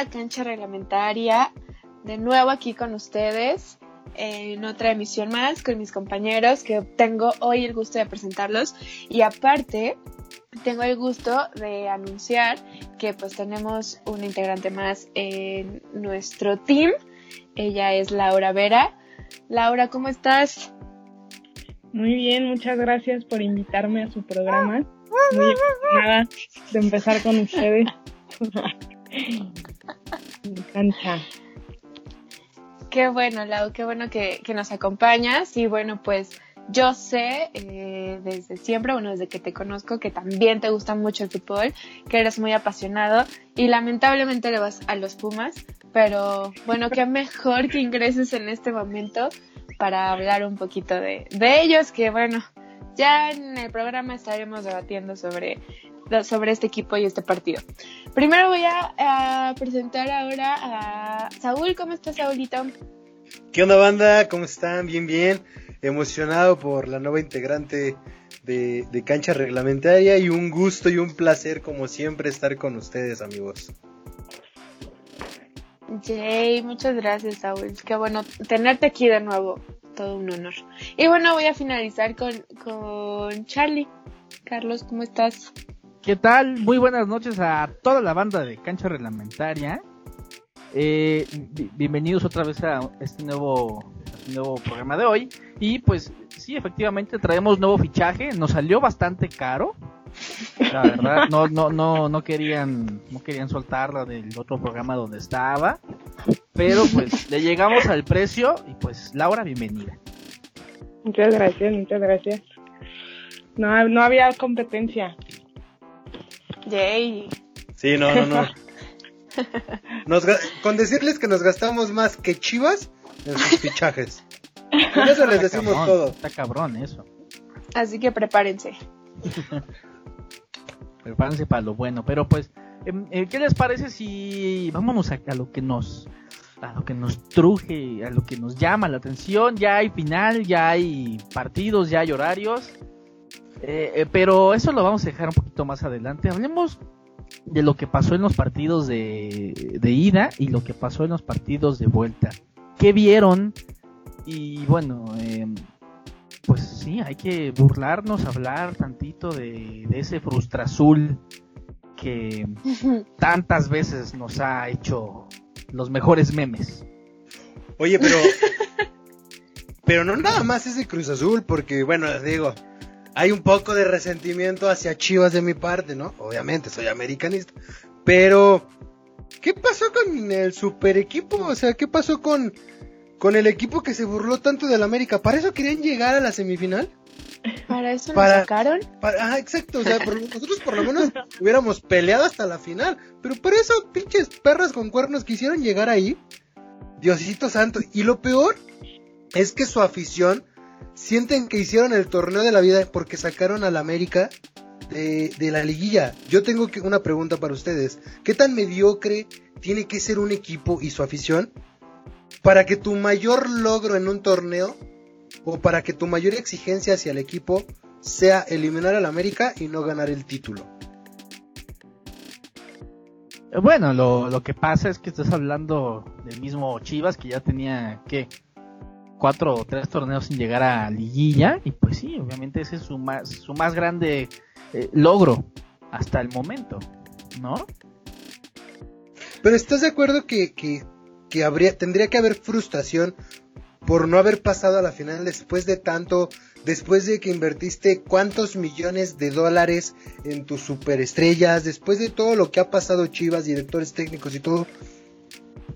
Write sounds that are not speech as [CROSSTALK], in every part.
¿Qué onda cancha reglamentaria? De nuevo aquí con ustedes en otra emisión más con mis compañeros que tengo hoy el gusto de presentarlos y aparte tengo el gusto de anunciar que pues tenemos un integrante más en nuestro team. Ella es Laura Vera. Laura, ¿cómo estás? Muy bien, muchas gracias por invitarme a su programa. Muy emocionada de empezar con ustedes. [LAUGHS] Me encanta. Qué bueno, Lau, qué bueno que, nos acompañas. Y bueno, pues yo sé eh, desde siempre, bueno, desde que te conozco, que también te gusta mucho el fútbol, que eres muy apasionado y lamentablemente le vas a los Pumas. Pero bueno, qué mejor que ingreses en este momento para hablar un poquito de, de ellos, que bueno, ya en el programa estaremos debatiendo sobre, sobre este equipo y este partido. Primero voy a, presentar ahora a Saúl. ¿Cómo estás, Saúlito? ¿Qué onda, banda? ¿Cómo están? Bien, bien. Emocionado por la nueva integrante de, de cancha reglamentaria y un gusto y un placer, como siempre, estar con ustedes, amigos. Jay, muchas gracias, Saúl. Qué bueno tenerte aquí de nuevo todo un honor. Y bueno, voy a finalizar con, con Charlie. Carlos, ¿cómo estás? ¿Qué tal? Muy buenas noches a toda la banda de Cancha Reglamentaria. Eh, bienvenidos otra vez a este nuevo, nuevo programa de hoy. Y pues sí, efectivamente traemos nuevo fichaje. Nos salió bastante caro. La verdad, no, no, no, no querían, no querían soltarla del otro programa donde estaba. Pero pues le llegamos al precio y pues Laura, bienvenida. Muchas gracias, muchas gracias. No, no había competencia. Yay. Sí, no, no, no. [LAUGHS] con decirles que nos gastamos más que Chivas en sus fichajes. Con eso les decimos todo. Está cabrón eso. Así que prepárense. [LAUGHS] prepárense para lo bueno. Pero pues, em, eh, ¿qué les parece si vámonos a lo que nos a lo que nos truje, a lo que nos llama la atención. Ya hay final, ya hay partidos, ya hay horarios. Eh, eh, pero eso lo vamos a dejar un poquito más adelante. Hablemos de lo que pasó en los partidos de, de ida y lo que pasó en los partidos de vuelta. ¿Qué vieron? Y bueno, eh, pues sí, hay que burlarnos, hablar tantito de, de ese frustra azul que [LAUGHS] tantas veces nos ha hecho los mejores memes. Oye, pero. [LAUGHS] pero no nada más ese Cruz Azul, porque bueno, les digo, hay un poco de resentimiento hacia Chivas de mi parte, ¿no? Obviamente, soy americanista. Pero. ¿Qué pasó con el super equipo? O sea, ¿qué pasó con, con el equipo que se burló tanto del América? ¿Para eso querían llegar a la semifinal? ¿Para eso lo sacaron? ah, exacto, o sea, nosotros por lo menos [LAUGHS] hubiéramos peleado hasta la final, pero por eso pinches perras con cuernos quisieron llegar ahí. Diosito santo. Y lo peor es que su afición sienten que hicieron el torneo de la vida porque sacaron al América de, la liguilla. Yo tengo una pregunta para ustedes. ¿Qué tan mediocre tiene que ser un equipo y su afición para que tu mayor logro en un torneo o para que tu mayor exigencia hacia el equipo sea eliminar al América y no ganar el título? Bueno, lo, lo que pasa es que estás hablando del mismo Chivas que ya tenía, ¿qué? Cuatro o tres torneos sin llegar a liguilla y pues sí, obviamente ese es su más, su más grande eh, logro hasta el momento, ¿no? Pero ¿estás de acuerdo que, que, que habría, tendría que haber frustración por no haber pasado a la final después de tanto, después de que invertiste cuántos millones de dólares en tus superestrellas, después de todo lo que ha pasado Chivas, directores técnicos y todo.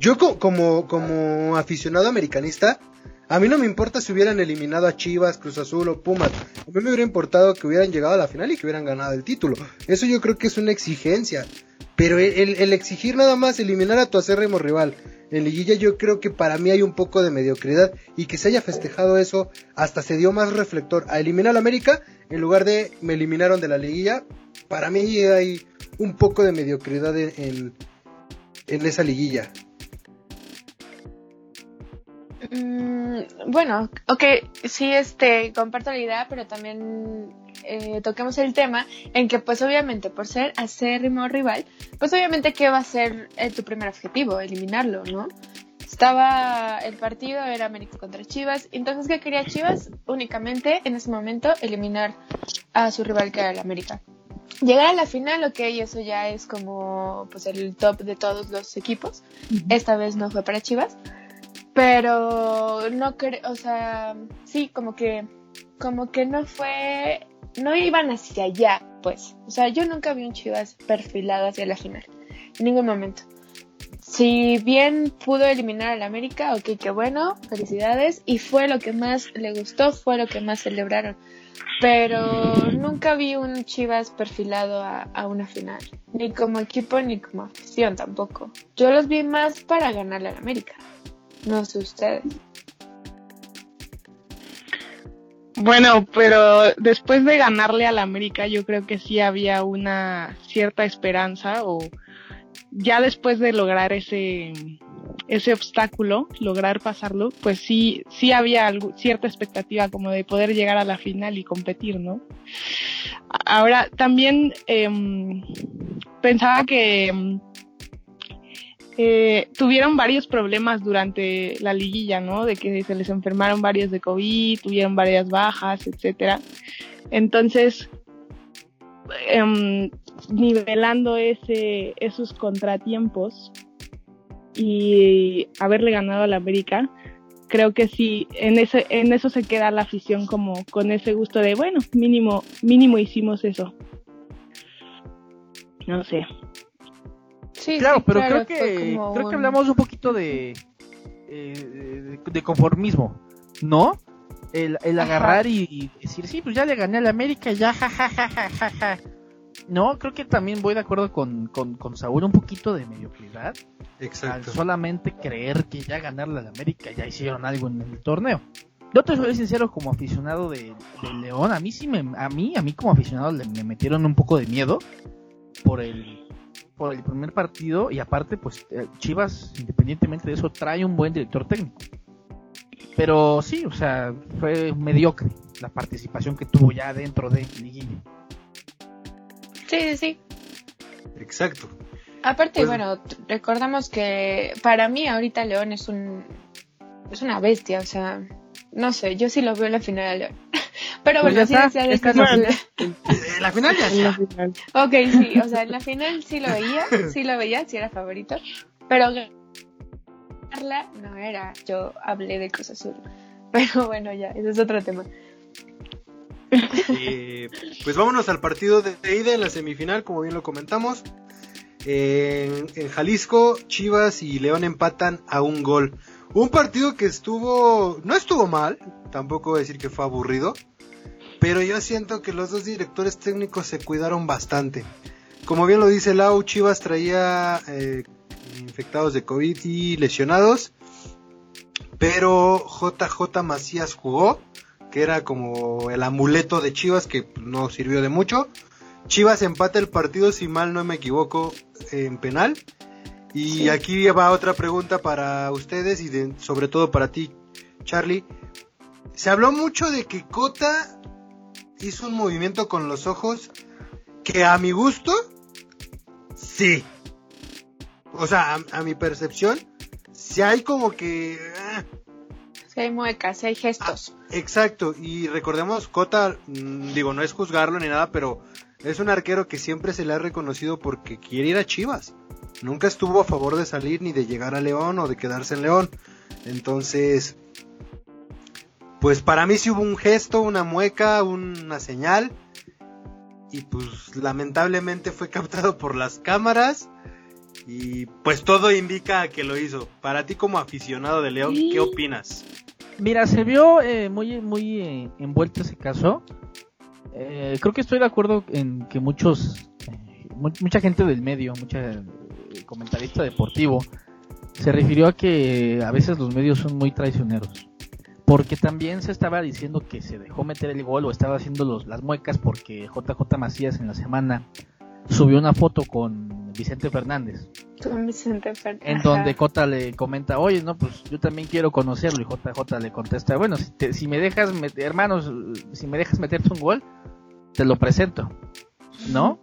Yo como, como aficionado americanista, a mí no me importa si hubieran eliminado a Chivas, Cruz Azul o Pumas. A mí me hubiera importado que hubieran llegado a la final y que hubieran ganado el título. Eso yo creo que es una exigencia. Pero el, exigir nada más eliminar a tu acérrimo rival en liguilla yo creo que para mí hay un poco de mediocridad y que se haya festejado eso hasta se dio más reflector a eliminar a América en lugar de me eliminaron de la liguilla. Para mí hay un poco de mediocridad en, esa liguilla. Mm, bueno, ok, sí, este, comparto la idea, pero también eh, toquemos el tema en que, pues, obviamente, por ser acérrimo rival, pues, obviamente, ¿qué va a ser eh, tu primer objetivo? Eliminarlo, ¿no? Estaba el partido, era América contra Chivas, entonces, ¿qué quería Chivas? Únicamente, en ese momento, eliminar a su rival que era el América. Llegar a la final, ok, eso ya es como, pues, el top de todos los equipos. Esta vez no fue para Chivas pero no creo, o sea, sí, como que, como que no fue, no iban hacia allá, pues. O sea, yo nunca vi un Chivas perfilado hacia la final, en ningún momento. Si bien pudo eliminar al América, ok, qué bueno, felicidades, y fue lo que más le gustó, fue lo que más celebraron. Pero nunca vi un Chivas perfilado a, a una final, ni como equipo ni como afición tampoco. Yo los vi más para ganarle al América. No sé ustedes. Bueno, pero después de ganarle al América, yo creo que sí había una cierta esperanza o ya después de lograr ese ese obstáculo, lograr pasarlo, pues sí sí había cierta expectativa como de poder llegar a la final y competir, ¿no? Ahora también em, pensaba que em, eh, tuvieron varios problemas durante la liguilla, ¿no? De que se les enfermaron varios de COVID, tuvieron varias bajas, etcétera. Entonces, eh, nivelando ese, esos contratiempos y haberle ganado a la América, creo que sí, en ese, en eso se queda la afición como con ese gusto de, bueno, mínimo, mínimo hicimos eso. No sé. Sí, claro, sí, pero claro, creo que creo que hablamos un poquito de eh, de, de conformismo, ¿no? El, el agarrar y, y decir, sí, pues ya le gané al América, ya, ja, ja, ja, ja, ja, ja. No, creo que también voy de acuerdo con, con, con Saúl un poquito de mediocridad al Exacto. solamente creer que ya ganarle al América ya hicieron algo en el torneo. Yo te soy sincero como aficionado de, de León, a mí sí me, a mí, a mí como aficionado le, me metieron un poco de miedo por el por el primer partido y aparte pues eh, Chivas independientemente de eso trae un buen director técnico. Pero sí, o sea, fue mediocre la participación que tuvo ya dentro de Liguilla. Sí, sí, sí. Exacto. Aparte, Pues- bueno, recordamos que para mí ahorita León es un es una bestia, o sea, no sé, yo sí lo veo en la final de León. Pero Pues bueno, ya sí está, decía de no, manera. Eh, la final ya En la está. final. Ok, sí, o sea, en la final sí lo veía, sí lo veía, sí era favorito, pero ganarla no era, yo hablé de Cruz Azul. Pero bueno, ya, ese es otro tema. Eh, pues vámonos al partido de, de ida en la semifinal, como bien lo comentamos. En, en Jalisco, Chivas y León empatan a un gol. Un partido que estuvo, no estuvo mal, tampoco voy a decir que fue aburrido, pero yo siento que los dos directores técnicos se cuidaron bastante. Como bien lo dice Lau, Chivas traía eh, infectados de COVID y lesionados, pero JJ Macías jugó que era como el amuleto de Chivas que no sirvió de mucho. Chivas empata el partido, si mal no me equivoco, en penal. Y Sí. aquí va otra pregunta para ustedes y de- sobre todo para ti, Charlie. Se habló mucho de que Cota hizo un movimiento con los ojos que a mi gusto, sí. O sea, a, a mi percepción, si hay como que... ah, Sí hay muecas, sí hay gestos. Exacto, y recordemos, Cota, mm, digo, no es juzgarlo ni nada, pero es un arquero que siempre se le ha reconocido porque quiere ir a Chivas. Nunca estuvo a favor de salir ni de llegar a León o de quedarse en León. Entonces, pues para mí sí hubo un gesto, una mueca, una señal. Y pues lamentablemente fue [LAUGHS] captado por las cámaras. Y pues todo indica que lo hizo. Para ti como aficionado de León, ¿qué opinas? Mira, se vio eh, muy, muy eh, envuelto ese caso. Eh, creo que estoy de acuerdo en que muchos, eh, mu- mucha gente del medio, mucha eh, comentarista deportivo, se refirió a que a veces los medios son muy traicioneros. Porque también se estaba diciendo que se dejó meter el gol o estaba haciendo los, las muecas porque JJ Macías en la semana subió una foto con Vicente Fernández. Con Vicente Fernández. En donde Cota le comenta, oye, no, pues yo también quiero conocerlo. Y JJ le contesta, bueno, si, te- si me dejas, meter, hermanos, si me dejas meterte un gol, te lo presento. ¿No?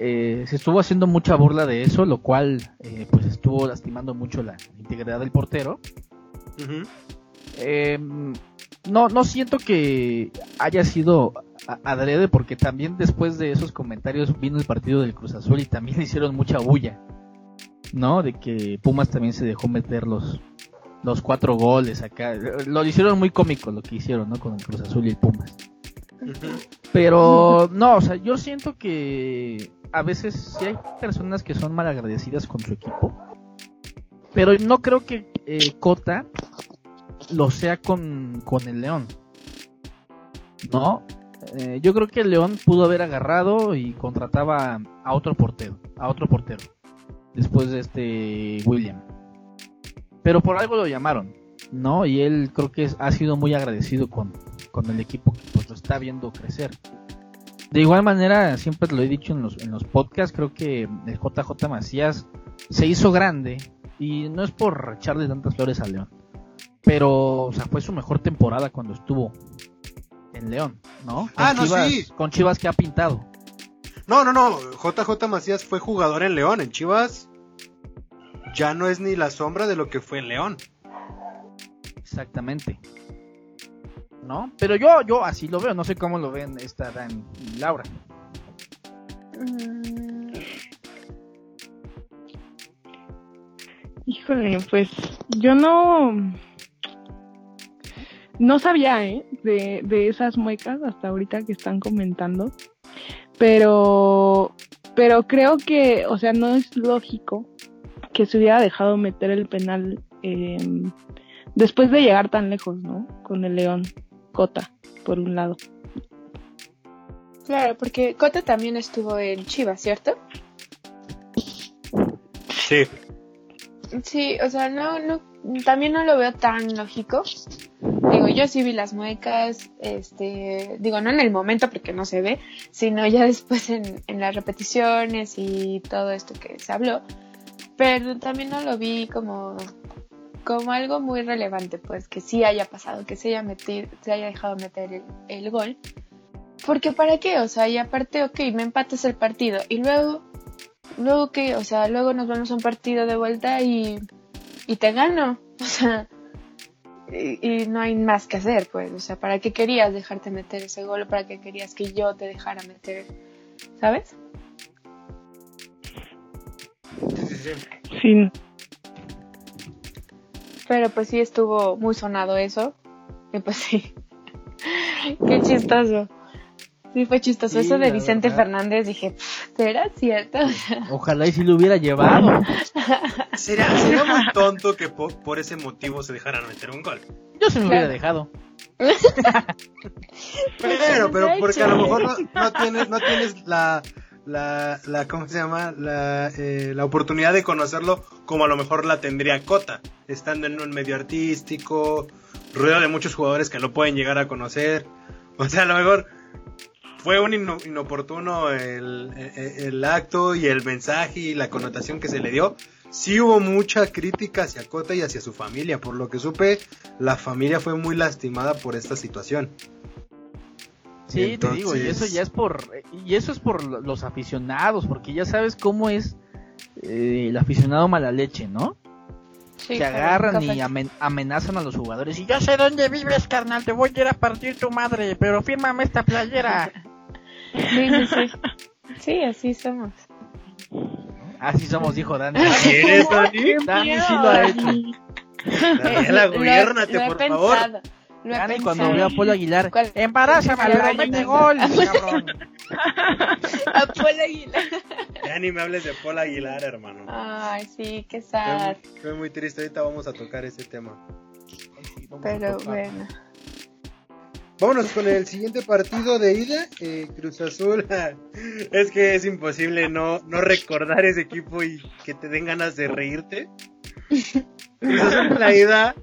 Eh, se estuvo haciendo mucha burla de eso, lo cual eh, pues estuvo lastimando mucho la integridad del portero. Ujú. Eh, no, no siento que haya sido adrede porque también después de esos comentarios vino el partido del Cruz Azul y también hicieron mucha bulla, ¿no? De que Pumas también se dejó meter los, los cuatro goles acá. Lo hicieron muy cómico lo que hicieron, ¿no? Con el Cruz Azul y el Pumas. Pero no, o sea, yo siento que a veces sí hay personas que son malagradecidas con su equipo. Pero no creo que eh, Cota lo sea con, con el León. ¿No? Eh, yo creo que el León pudo haber agarrado y contrataba a otro portero. A otro portero. Después de este William. Pero por algo lo llamaron. ¿No? Y él creo que ha sido muy agradecido con, con el equipo que pues lo está viendo crecer. De igual manera, siempre lo he dicho en los, en los podcasts, creo que el JJ Macías se hizo grande y no es por echarle tantas flores a León, pero o sea, fue su mejor temporada cuando estuvo en León, ¿no? Con Ah, no, Chivas, sí. Con Chivas que ha pintado. No, no, no. JJ Macías fue jugador en León. En Chivas ya no es ni la sombra de lo que fue en León. Exactamente. ¿No? Pero yo, yo así lo veo, no sé cómo lo ven esta Dan y Laura. Mm, Híjole, pues yo no no sabía ¿eh? de, de esas muecas hasta ahorita que están comentando, pero pero creo que, o sea, no es lógico que se hubiera dejado meter el penal eh, después de llegar tan lejos, ¿no? Con el León Cota, por un lado. Claro, porque Cota también estuvo en Chivas, ¿cierto? Sí. Sí, o sea, no, no, también no lo veo tan lógico. Digo, yo sí vi las muecas, este, digo, no en el momento porque no se ve, sino ya [LAUGHS] después en, en las repeticiones y todo esto que se habló. Pero también no lo vi como, como algo muy relevante, pues, que sí haya pasado, que se haya metido, se haya dejado meter el, el gol. Porque para qué, o sea, y aparte, ok, me empatas el partido y luego luego que, o sea, luego nos vamos a un partido de vuelta y, y te gano, [LAUGHS] o sea, y, y no hay más que hacer, pues, o sea, ¿para qué querías dejarte meter ese gol para qué querías que yo te dejara meter, ¿sabes? Sí, Pero pues sí estuvo muy sonado eso, y pues sí, [LAUGHS] qué chistoso. Sí, fue chistoso. Sí, eso de Vicente verdad. Fernández, dije, "Pff, ¿será cierto? [LAUGHS] Ojalá y si lo hubiera llevado. Sería, sería muy tonto que po- por ese motivo se dejaran meter un gol. Yo se me hubiera dejado. [LAUGHS] Pero, pero porque a lo mejor no, no tienes, no tienes la, la, la, ¿cómo se llama? La, eh, la oportunidad de conocerlo como a lo mejor la tendría Cota, estando en un medio artístico, rodeado de muchos jugadores que lo pueden llegar a conocer. O sea, a lo mejor fue un ino- inoportuno el, el- el acto y el mensaje y la connotación que se le dio. Sí hubo mucha crítica hacia Cota y hacia su familia. Por lo que supe, la familia fue muy lastimada por esta situación. Sí, te digo, y eso ya es por y eso es por lo- los aficionados, porque ya sabes cómo es eh, el aficionado mala leche, ¿no? sí, que claro, agarran y amen- amenazan a los jugadores y yo sé dónde vives, carnal, te voy a ir a partir tu madre, pero fírmame esta playera. [LAUGHS] Sí, sí, sí. [LAUGHS] Sí, así somos. Así somos, dijo Dani. ¿Quieres, Dani? Dani sí lo ha hecho. [LAUGHS] Daniela, Lo lo por favor. pensado, lo he Dani pensado. cuando vio a Polo Aguilar, ¿Cuál? embarázame, pero Ay, mete gol, [LAUGHS] cabrón. A Paul Aguilar. Ya ni me hables de Paul Aguilar, hermano. Ay, sí, qué Fue sad. muy, fue muy triste. Ahorita vamos a tocar ese tema. Pero bueno. Vámonos con el siguiente partido de ida. Cruz Azul. [LAUGHS] es que es imposible no, no recordar ese equipo y que te den ganas de reírte. Cruz Azul la ida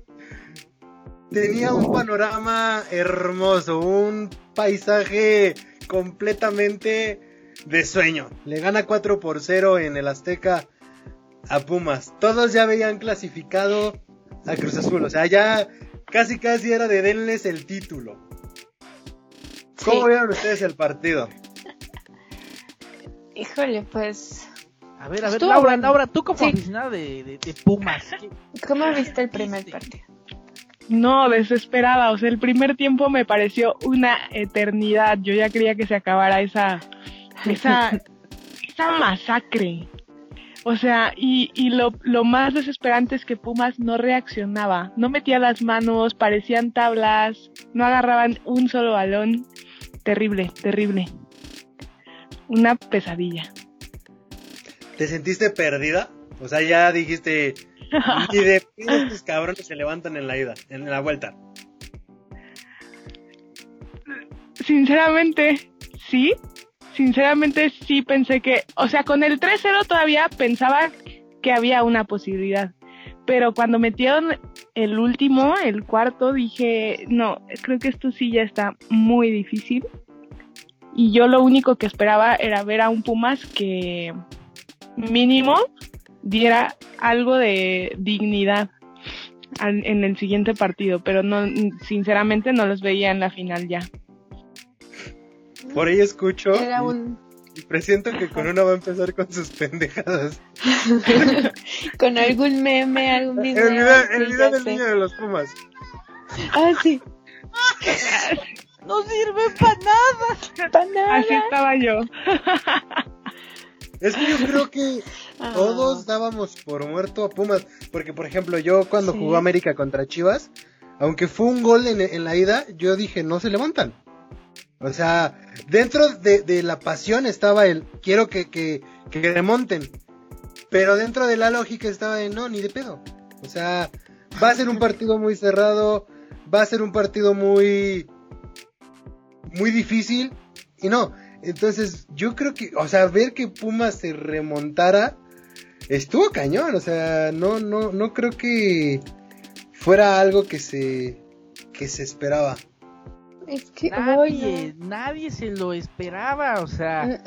tenía un panorama hermoso, un paisaje completamente de sueño. Le gana 4 por 0 en el Azteca a Pumas. Todos ya habían clasificado a Cruz Azul. O sea, ya casi casi era de denles el título. ¿Cómo Sí. vieron ustedes el partido? [LAUGHS] Híjole, pues, A ver, a ver, Estuvo Laura, bueno. Laura, tú como Sí. aficionada de, de, de Pumas, ¿qué- ¿cómo viste el primer ¿Viste? partido? No, desesperada. O sea, el primer tiempo me pareció una eternidad. Yo ya quería que se acabara esa, esa, [LAUGHS] esa masacre. O sea, y, y lo, lo más desesperante es que Pumas no reaccionaba. No metía las manos, parecían tablas, no agarraban un solo balón. Terrible, terrible. Una pesadilla. ¿Te sentiste perdida? O sea, ya dijiste, [LAUGHS] ni de estos cabrones se levantan en la ida, en la vuelta. Sinceramente, sí. Sinceramente, sí pensé que, o sea, con el 3-0 todavía pensaba que había una posibilidad. Pero cuando metieron el último, el cuarto, dije, no, creo que esto sí ya está muy difícil. Y yo lo único que esperaba era ver a un Pumas que mínimo diera algo de dignidad en el siguiente partido, pero no, sinceramente no los veía en la final ya. Por ahí escucho Era y- un... y presiento que con una va a empezar con sus pendejadas. [LAUGHS] con algún meme, algún El video. el video del sé. niño de los Pumas. Ah, sí. No sirve para nada. Pa' nada. Así estaba yo. Es que yo creo que Ah. todos dábamos por muerto a Pumas. Porque, por ejemplo, yo cuando Sí. jugó América contra Chivas, aunque fue un gol en, en la ida, yo dije, no se levantan. O sea, dentro de, de la pasión estaba el, quiero que, que, que remonten. Pero dentro de la lógica estaba de, no, ni de pedo. O sea, va a ser un partido muy cerrado, va a ser un partido muy, muy difícil. Y no, entonces yo creo que, o sea, ver que Pumas se remontara, estuvo cañón. O sea, no, no, no creo que fuera algo que se, que se esperaba. Es que Nadie, nadie se lo esperaba, o sea,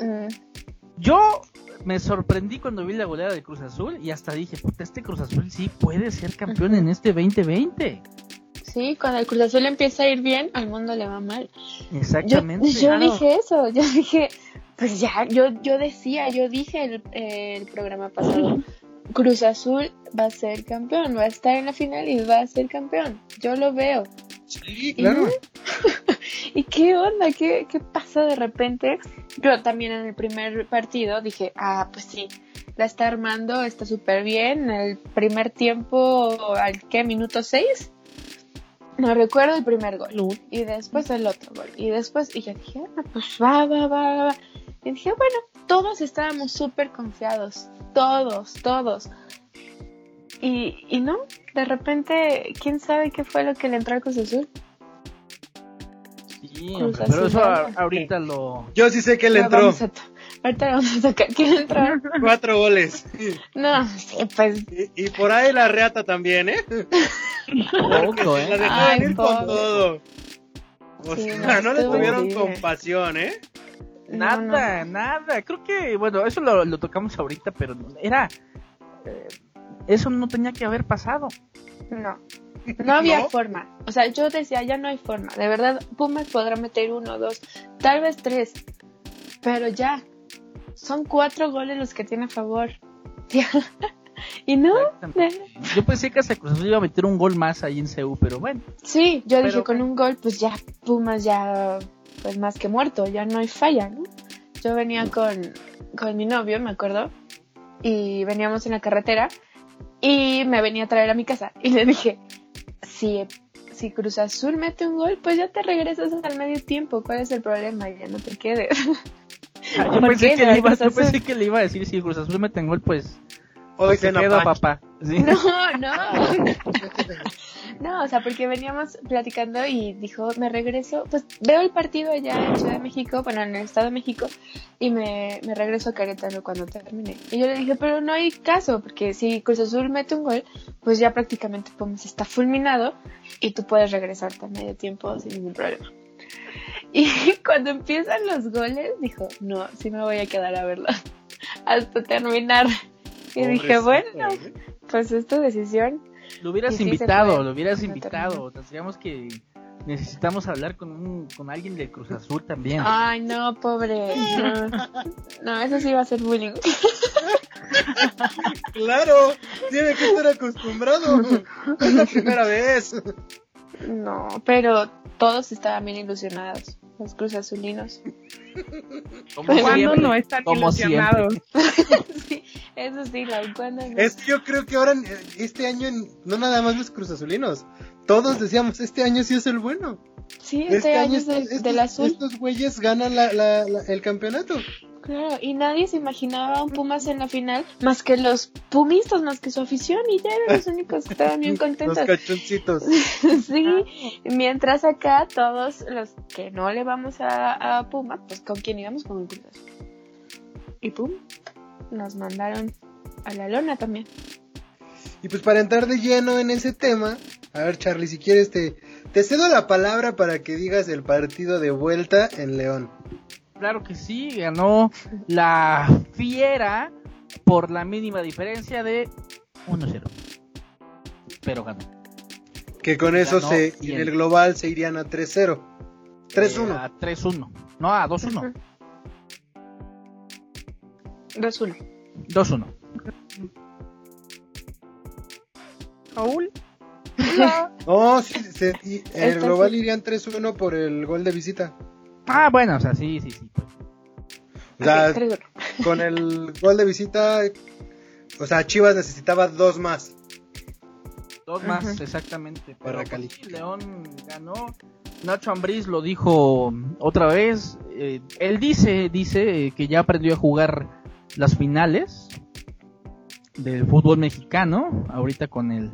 yo me sorprendí cuando vi la goleada de Cruz Azul y hasta dije, puta, este Cruz Azul sí puede ser campeón en este 2020. Sí, cuando el Cruz Azul empieza a ir bien, al mundo le va mal. Exactamente. yo claro. dije eso, [LAUGHS] yo dije, pues ya, yo, yo decía, yo dije el, el programa pasado, [LAUGHS] Cruz Azul va a ser campeón, va a estar en la final y va a ser campeón. Yo lo veo. Sí, claro. [LAUGHS] ¿Y qué onda? ¿Qué, ¿Qué pasa de repente? Yo también en el primer partido dije, ah, pues sí, la está armando, está súper bien. El primer tiempo, ¿al qué? ¿Minuto 6? No recuerdo el primer gol. Y después el otro gol. Y después, y yo dije, ah, pues va, va, va, va. Y dije, bueno, todos estábamos súper confiados. Todos, todos. Y, y no, de repente, ¿quién sabe qué fue lo que le entró al Cruz Azul? Sí, Cruz hombre, Azul, pero eso ahorita lo... Yo sí sé que le entró vamos a to- Ahorita le vamos a tocar. ¿Quién entró? [LAUGHS] cuatro goles. No, sí, pues. Y, y por ahí la reata también, ¿eh? Porque Poco, se la ¿eh? dejó Ay, venir con todo. O Sí, sea, no, no le tuvieron horrible. compasión, ¿eh? no, Nada, nada. Creo que, bueno, eso lo, lo tocamos ahorita, pero era... eh, eso no tenía que haber pasado. No. No había ¿No? forma. O sea, yo decía, ya no hay forma. De verdad, Pumas podrá meter uno, dos, tal vez tres. Pero ya. Son cuatro goles los que tiene a favor. [LAUGHS] Ya. Y no. Yo pensé que hasta Cruz iba a meter un gol más ahí en CU, pero bueno. Sí, yo Pero- dije con un gol, pues ya Pumas ya, pues más que muerto, ya no hay falla, ¿no? Yo venía con, con mi novio, me acuerdo, y veníamos en la carretera y me venía a traer a mi casa y le dije, si, si Cruz Azul mete un gol, pues ya te regresas al medio tiempo, ¿cuál es el problema? Ya no te quedes. Ah, Yo ¿Por pensé, que ¿De le iba, Cruz yo Azul? pensé que le iba a decir si Cruz Azul mete en gol, pues Hoy se cena quedo, papá. Sí. No, [LAUGHS] no. [LAUGHS] No, o sea, porque veníamos platicando y dijo, me regreso, pues veo el partido allá en Ciudad de México, bueno, en el Estado de México, y me, me regreso a Querétaro cuando termine. Y yo le dije, pero no hay caso, porque si Cruz Azul mete un gol, pues ya prácticamente Pumas está fulminado y tú puedes regresarte a medio tiempo sin ningún problema. Y [LAUGHS] cuando empiezan los goles, dijo, no, sí me voy a quedar a verlo hasta terminar. Y dije, bueno, ¿eh? pues es tu decisión. Lo hubieras sí invitado, lo hubieras No invitado. Tendríamos que necesitamos hablar con un, con alguien del Cruz Azul también. Ay, no, pobre. No, no eso sí va a ser bullying. [LAUGHS] Claro, tiene que estar acostumbrado. Es la primera vez. No, pero todos estaban bien ilusionados, los Cruz Azulinos. Como ¿Cuándo siempre, no están como ilusionados? [LAUGHS] Sí, eso sí, la cuando no. Es que yo creo que ahora, este año, no nada más los cruzazulinos. Todos decíamos, este año sí es el bueno. Sí, este, año es del, estos, del azul. estos güeyes ganan la, la- la- el campeonato. Claro, y nadie se imaginaba un Pumas en la final más que los pumistas, más que su afición, y ya eran los únicos que estaban bien [LAUGHS] Los contentos. cachoncitos. [LAUGHS] sí, mientras acá todos los que no le vamos a, a Pumas, pues con quién íbamos con un Cruz. Y pum, nos mandaron a la lona también. Y pues para entrar de lleno en ese tema, a ver Charlie, si quieres te, te cedo la palabra para que digas el partido de vuelta en León. Claro que sí, ganó la Fiera por la mínima diferencia de 1-0. Pero ganó. Que con eso Ganó se, y en el global se irían a 3-0. 3-1. Eh, a 3-1. No, a 2-1. 2-1. 2-1. Raúl. No, sí, se- y en el global sí. irían 3-1 por el gol de visita. Ah, bueno, o sea, sí, sí, sí. O sea, Ok, 3-1. [LAUGHS] con el gol de visita, o sea, Chivas necesitaba dos más. Dos más, exactamente. Para pues, sí, León ganó. Nacho Ambriz lo dijo otra vez. eh, él dice, dice eh, que ya aprendió a jugar las finales del fútbol mexicano. Ahorita con el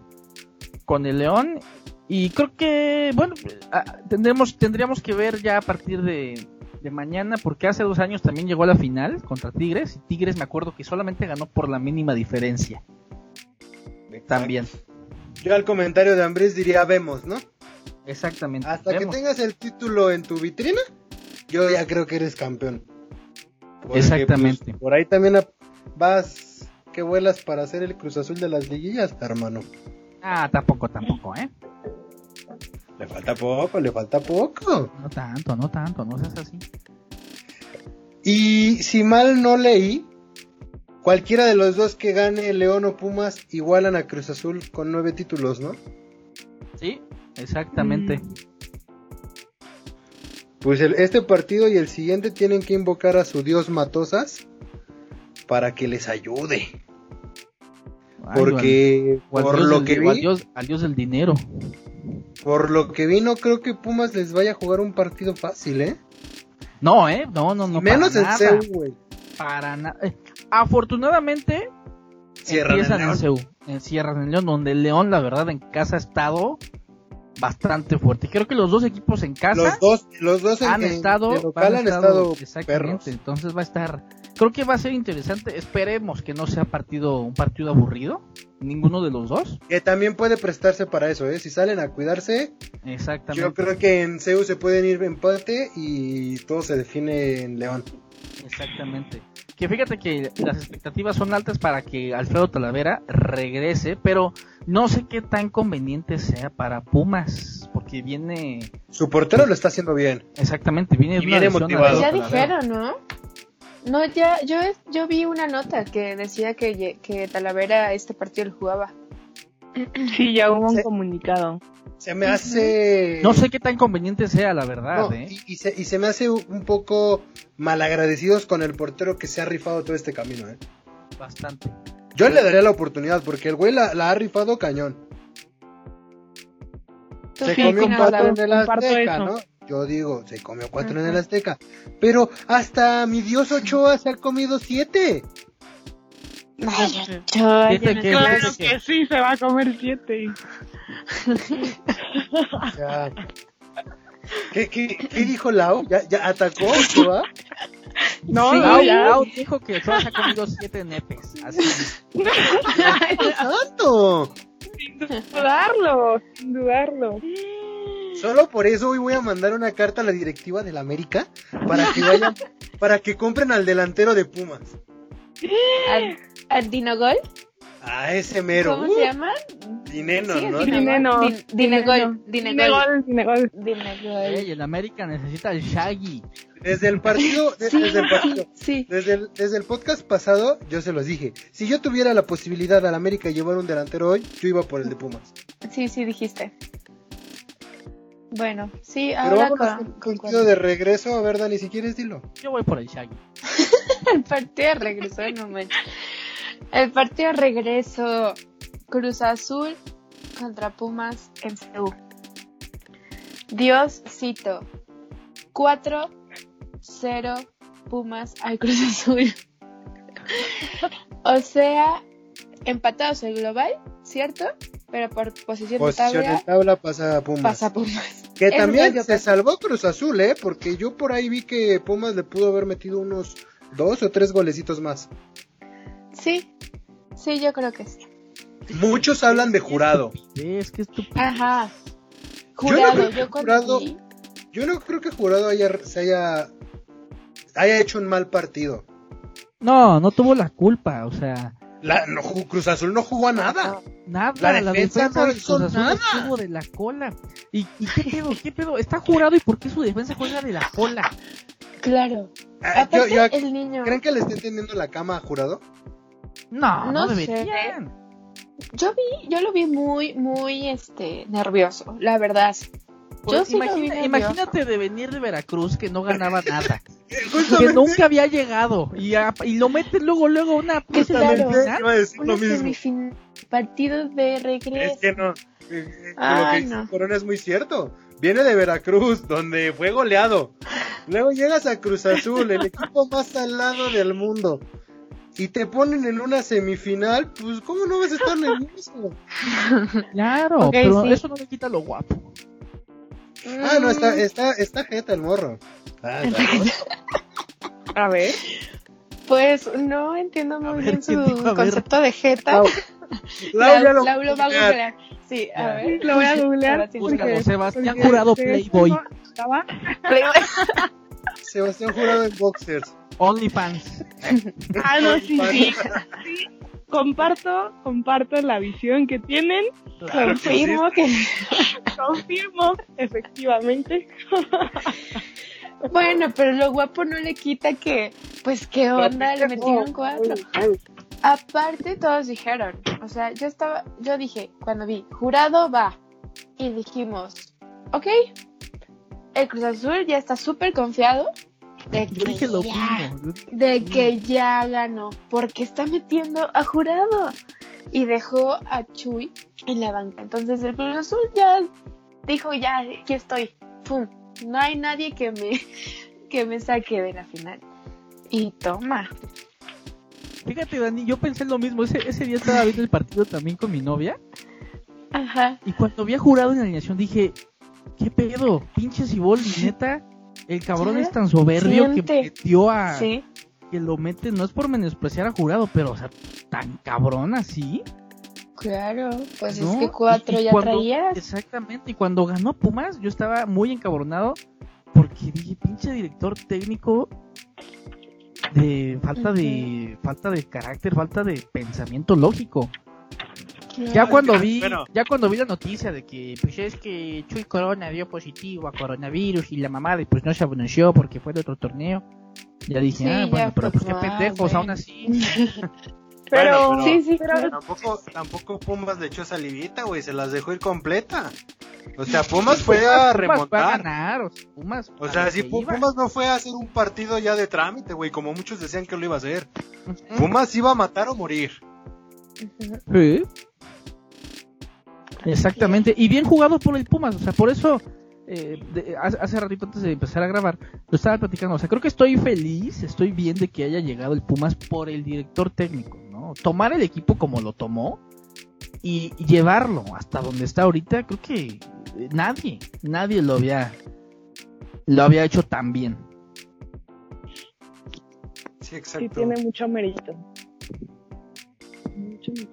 con el León. Y creo que, bueno, ah, tendremos, tendríamos que ver ya a partir de, de mañana, porque hace dos años también llegó a la final contra Tigres. Y Tigres me acuerdo que solamente ganó por la mínima diferencia. También. Yo al comentario de Ambriz diría vemos, ¿no? Exactamente. Hasta que tengas el título en tu vitrina, yo ya creo que eres campeón. Porque, Exactamente. pues, por ahí también vas que vuelas para hacer el Cruz Azul de las liguillas, hermano. Ah, tampoco, tampoco, ¿eh? Le falta poco, le falta poco. No tanto, no tanto, no seas así. Y si mal no leí, cualquiera de los dos que gane León o Pumas igualan a Cruz Azul con nueve títulos, ¿no? Sí, exactamente. Pues el- este partido y el siguiente tienen que invocar a su dios Matosas para que les ayude. Porque al- por lo que vi, dios del dinero. por lo que vi no creo que Pumas les vaya a jugar un partido fácil, ¿eh? No, ¿eh? No, no, no. Menos en CEU, güey. Para nada. afortunadamente, Cierran empiezan en en León. Seúl, en León, donde el León, la verdad, en casa ha estado bastante fuerte. Creo que los dos equipos en casa Los dos, los dos en, han estado, local han estado- estado exactamente. perros. Entonces va a estar, creo que va a ser interesante. Esperemos que no sea partido, un partido aburrido, ninguno de los dos. Que también puede prestarse para eso, ¿eh? Si salen a cuidarse, Exactamente. yo creo que en CEU se pueden ir empate y todo se define en León. Exactamente. Que fíjate que las expectativas son altas para que Alfredo Talavera regrese, pero no sé qué tan conveniente sea para Pumas, porque viene, Su portero lo está haciendo bien. exactamente, viene Y viene motivado. Ya dijeron, ¿no? No, ya, yo, yo vi una nota que decía que, que Talavera este partido lo jugaba. Sí, ya hubo un Sí. comunicado. Se me hace... No sé qué tan conveniente sea, la verdad, No, ¿eh? y, y se, y se me hace un poco malagradecidos con el portero que se ha rifado todo este camino, ¿eh? Bastante. Yo le daría la oportunidad porque el güey la, la ha rifado cañón. ¿Tú Se qué comió cuatro Lau? en el Azteca. ¿no? Yo digo, se comió cuatro en el Azteca. Pero hasta mi dios Ochoa se ha comido siete. Ay, que-. Claro que- que sí, se va a comer siete. ¿qué, qué, qué dijo Lau? ¿Ya, ya atacó Ochoa? No, Sí. no, Lau, ya. Lau dijo que Ochoa se ha comido siete nepes. Así. ¡Santo! Sin dudarlo, sin dudarlo. Solo por eso hoy voy a mandar una carta a la directiva del América para que vayan, [LAUGHS] para que compren al delantero de Pumas. ¿Al, al Dinogol? A ese mero. ¿Cómo Uh, se llama? Dineno, Sí, ¿no? Dineno. Din- Dinegol. Dinegol, Dinegol. Dinegol. Dinegol. Ey, el América necesita el Shaggy. Desde el partido, de- [LAUGHS] Sí, desde el partido, sí. desde el, desde el podcast pasado, yo se los dije. Si yo tuviera la posibilidad al América llevar un delantero hoy, yo iba por el de Pumas. Sí, sí, dijiste. Bueno, sí, Pero ahora vamos a hacer con, un concuerdo. partido de regreso. A ver, Dani, si quieres, dilo. Yo voy por el Shaggy. [LAUGHS] El partido de regreso, no manches. El partido de regreso. Cruz Azul contra Pumas en Ceú. Dioscito. 4-0 Pumas al Cruz Azul. [LAUGHS] o sea, empatados el global, ¿cierto? Pero por posición, Posición de de tabla tabla pasa a Pumas. pasa Pumas. [LAUGHS] Que Eso también se salvó Cruz Azul, ¿eh? Porque yo por ahí vi que Pumas le pudo haber metido unos dos o tres golecitos más. Sí, sí, yo creo que sí. Muchos hablan de jurado. Es que estúpido. Ajá. Yo no Jurado, creo yo, que Jurado- Yo no creo que jurado haya, se haya, haya hecho un mal partido. No, no tuvo la culpa, o sea, La, no, Cruz Azul no jugó a nada. nada, La la, defensa no hizo Cruz Azul nada. estuvo de la cola. ¿Y, ¿Y qué pedo? ¿Qué pedo? Está jurado y por qué su defensa juega de la cola? Claro. Ah, yo- Aparte, yo- el niño. ¿Creen que le estén tendiendo la cama a jurado? No, no, No sé. deberían. Yo vi, yo lo vi muy, muy, este, nervioso, la verdad. Yo Pues imagina- imagínate de venir de Veracruz que no ganaba [LAUGHS] nada, que nunca había llegado y, a- y lo metes luego, luego a una justamente claro. iba a decir Una lo mismo. partido de regreso. Es que no. eh, eh, Ay, lo que dice. Corona es muy cierto. Viene de Veracruz, donde fue goleado. Luego llegas a Cruz Azul, el equipo más al lado del mundo. Y te ponen en una semifinal, pues ¿cómo no vas a estar nervioso? Claro, Ok, pero sí. eso no le quita lo guapo. Ah, no, está, está, está jeta el morro. Ah, [LAUGHS] está- A ver. Pues no entiendo muy ver, bien su concepto de jeta. Lau, [LAUGHS] Lau ya lo Lau lo va a googlear. Sí, a Ya. ver. Lo voy a [LAUGHS] googlear. Porque- Sebastián porque Jurado Playboy. estaba. Sebastián Jurado en Boxers. OnlyFans. Ah, no, sí, sí. Comparto, comparto la visión que tienen. Confirmo que. [LAUGHS] Confirmo, efectivamente. [LAUGHS] Bueno, pero lo guapo no le quita que, pues, qué onda, le metieron cuatro. Aparte, todos dijeron, o sea, yo estaba, yo dije, cuando vi, jurado va, y dijimos, ok, el Cruz Azul ya está súper confiado de que, dije lo ya, mismo. de que ya ganó, porque está metiendo a jurado. Y dejó a Chuy en la banca. Entonces el Cruz Azul ya dijo, ya, aquí estoy. Pum. No hay nadie que me, [LAUGHS] que me saque de la final. Y toma. Fíjate, Dani, yo pensé lo mismo. Ese, ese día estaba viendo el partido también con mi novia. Ajá. Y cuando había jurado en la alineación dije, ¿qué pedo? Pinche Siboldi, neta. El cabrón Sí, es tan soberbio siente. que metió a. Sí. Que lo mete, no es por menospreciar a jurado, pero, o sea, tan cabrón así. Claro. Pues ¿no? es que cuatro Y- y ya cuando- traías. Exactamente, y cuando ganó Pumas, yo estaba muy encabronado porque dije, pinche director técnico de falta de falta de carácter, falta de pensamiento lógico. Ya cuando vi, Bueno. ya cuando vi la noticia de que pues es que Chuy Corona dio positivo a coronavirus y la mamá pues no se anunció porque fue de otro torneo. Ya dije, Sí, ah, ya bueno, pero pues qué pendejos, aún así. [LAUGHS] Pero, Bueno, Sí, sí, pero- claro. Tampoco, tampoco Pumas le echó salivita, güey, se las dejó ir completa. O sea, Pumas fue a Pumas fue a remontar. ganar, o sea, Pumas. O sea, si iba. Pumas no fue a hacer un partido ya de trámite, güey, como muchos decían que lo iba a hacer. Pumas iba a matar o morir. Sí. Exactamente. Y bien jugado por el Pumas. O sea, por eso, eh, de- hace, hace ratito antes de empezar a grabar, lo estaba platicando. O sea, creo que estoy feliz, estoy bien de que haya llegado el Pumas por el director técnico, ¿no? Tomar el equipo como lo tomó y, y llevarlo hasta donde está ahorita, creo que eh, nadie, nadie lo había, lo había hecho tan bien. Sí, sí exacto. tiene mucho mérito.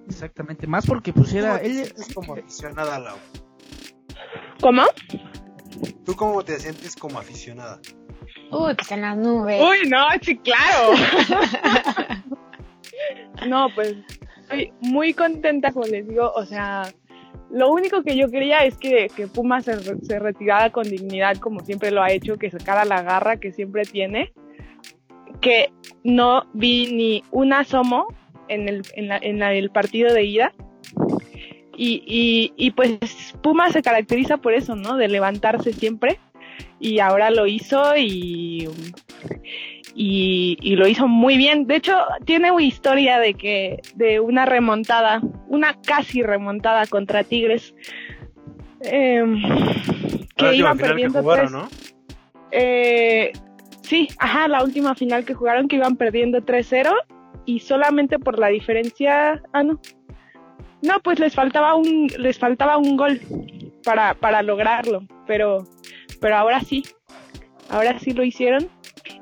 Exactamente. Más porque pues era, él, Es como aficionada Lau. ¿Cómo? ¿Tú cómo te sientes como aficionada? Uy, pues en las nubes. Uy, no, sí, claro. [LAUGHS] no, pues estoy muy contenta, como les digo, o sea, lo único que yo quería es que, que Puma se, se, retirara con dignidad, como siempre lo ha hecho, que sacara la garra que siempre tiene, que no vi ni un asomo en el, en la, en la, el partido de ida. Y, y, y pues Puma se caracteriza por eso, ¿no? De levantarse siempre. Y ahora lo hizo y, y, y, lo hizo muy bien. De hecho, tiene una historia de que, de una remontada, una casi remontada contra Tigres, eh, que iban perdiendo que jugaron, ¿no? Eh, sí, ajá, la última final que jugaron que iban perdiendo 3-0 y solamente por la diferencia, ah no, no, pues les faltaba un, les faltaba un gol para, para lograrlo, pero, pero ahora sí, ahora sí lo hicieron.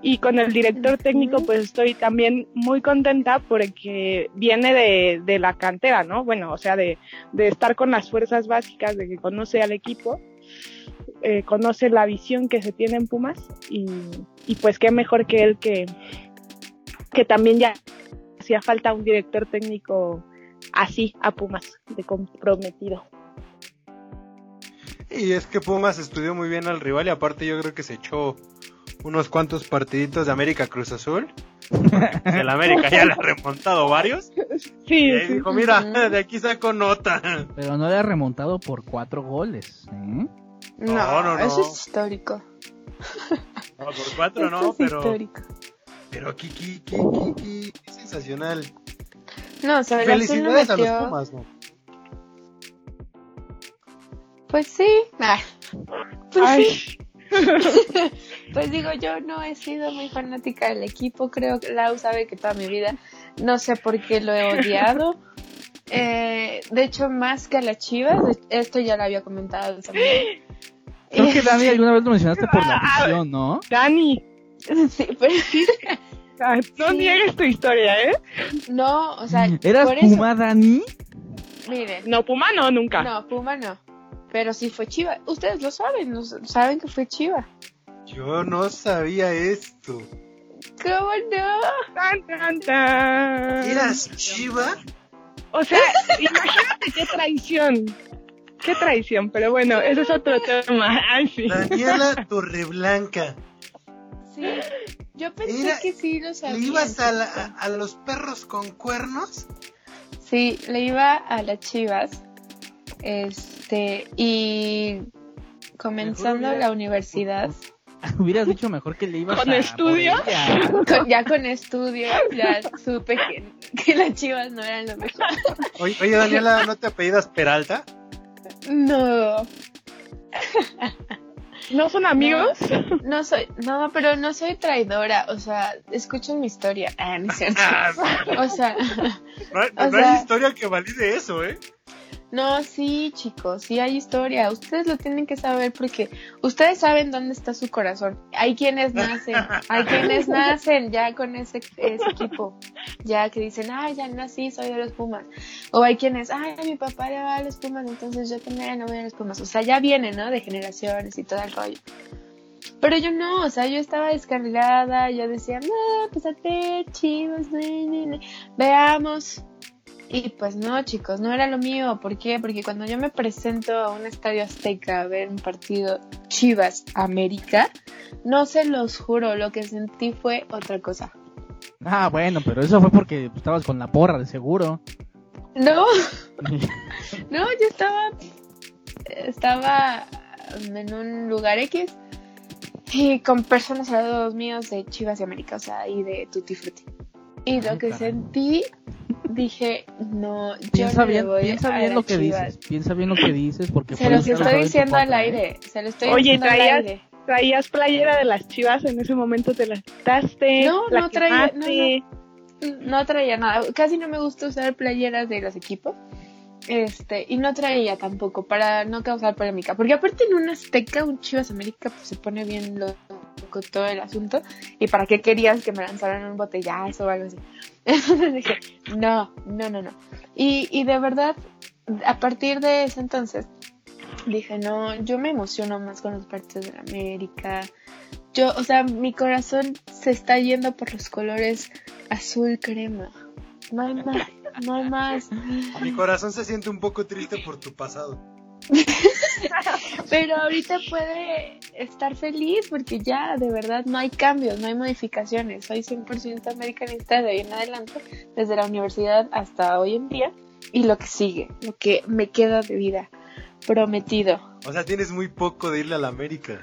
Y con el director técnico pues estoy también muy contenta porque viene de, de la cantera, ¿no? Bueno, o sea, de, de, estar con las fuerzas básicas, de que conoce al equipo, eh, conoce la visión que se tiene en Pumas y, y pues qué mejor que él que, que también ya hacía falta un director técnico así a Pumas, de comprometido. Y es que Pumas estudió muy bien al rival y aparte yo creo que se echó unos cuantos partiditos de América Cruz Azul. [LAUGHS] El América ya le ha remontado varios. Sí, y sí. dijo, mira, de aquí saco nota. Pero no le ha remontado por cuatro goles. ¿eh? No, no, no, eso es histórico. No, por cuatro no, es pero... Histórico. Pero Kiki, Kiki, Kiki, sensacional. No, o sea, Felicidades no a los Pumas, ¿no? Pues sí. Ah. Pues Ay. sí. [LAUGHS] pues digo, yo no he sido muy fanática del equipo, creo que Lau sabe que toda mi vida, no sé por qué lo he odiado. [LAUGHS] Eh, de hecho, más que a las chivas, esto ya lo había comentado también. Creo que Dani alguna vez lo mencionaste por la [LAUGHS] visión, ¿no? Dani, Sí, pero, no Sí. niegues tu historia, ¿eh? no, o sea, ¿Eras por eso, Puma, Dani? miren, No, Puma no, nunca. no, Puma no, pero sí fue Chiva, ustedes lo saben, saben que fue Chiva. Yo no sabía esto. ¿Cómo no? Tan, tan, tan. ¿Eras Chiva? O sea, imagínate qué traición. Qué traición, pero bueno, eso es otro tema. Ay, sí. Daniela Torreblanca. Sí, yo pensé que sí lo ¿Le sabían. ibas a, la- a- a los perros con cuernos? Sí, le iba a las Chivas. Este, y comenzando hubiera- la universidad, [LAUGHS] Hubieras dicho mejor que le ibas ¿Con a estudio? [LAUGHS] con- ya con estudio, ya supe que, que las Chivas no eran lo mejor. Oye, oye, Daniela, ¿no te apellidas Peralta? No, [LAUGHS] ¿No son amigos? no soy, no, pero no soy traidora, o sea, escuchen mi historia. Ah, no es cierto. [LAUGHS] O sea, No, hay- O no hay sea- historia que valide eso, ¿eh? No, sí, chicos, sí hay historia. Ustedes lo tienen que saber porque ustedes saben dónde está su corazón. Hay quienes nacen, hay quienes [LAUGHS] nacen ya con ese, ese equipo, ya que dicen, ay, ya nací, soy de los Pumas. O hay quienes, ay, mi papá le va a los Pumas, entonces yo también no voy a los Pumas. O sea, ya viene, ¿no? De generaciones y todo el rollo. Pero yo no, o sea, yo estaba descarrilada, yo decía, no, pues a ver, chivas, ne, ne, ne, veamos. Y pues no, chicos, no era lo mío. ¿Por qué? Porque cuando yo me presento a un estadio azteca a ver un partido Chivas América, no se los juro, lo que sentí fue otra cosa. Ah, bueno, pero eso fue porque estabas con la porra, de seguro. No, [LAUGHS] no, yo estaba, estaba en un lugar X y con personas al lado míos de Chivas y América, o sea, y de Tutti Frutti. Y lo Ay, que sentí, dije, no, yo Piensa no le bien, voy piensa a bien lo que Chivas. dices, piensa bien lo que dices, porque Se los estoy diciendo al ¿eh? aire, se lo estoy Oye, diciendo al traías- aire. ¿Traías playera de las chivas en ese momento? ¿Te la quitaste? No, ¿La no traía- no, quemaste? No traía nada, casi no me gusta usar playeras de los equipos. Este, y no traía tampoco para no causar polémica, porque aparte en una Azteca, un Chivas América, pues se pone bien loco todo el asunto. ¿Y para qué querías que me lanzaran un botellazo o algo así? Entonces dije, no, no, no, no. Y, y de verdad, a partir de ese entonces, dije, no, yo me emociono más con los partidos de América. Yo, o sea, mi corazón se está yendo por los colores azul crema. No hay más, no hay más. Mi corazón se siente un poco triste por tu pasado. [LAUGHS] Pero ahorita puede estar feliz porque ya de verdad no hay cambios, no hay modificaciones. Soy 100% americanista de hoy en adelante, desde la universidad hasta hoy en día. Y lo que sigue, lo que me queda de vida, prometido. O sea, tienes muy poco de irle a la América.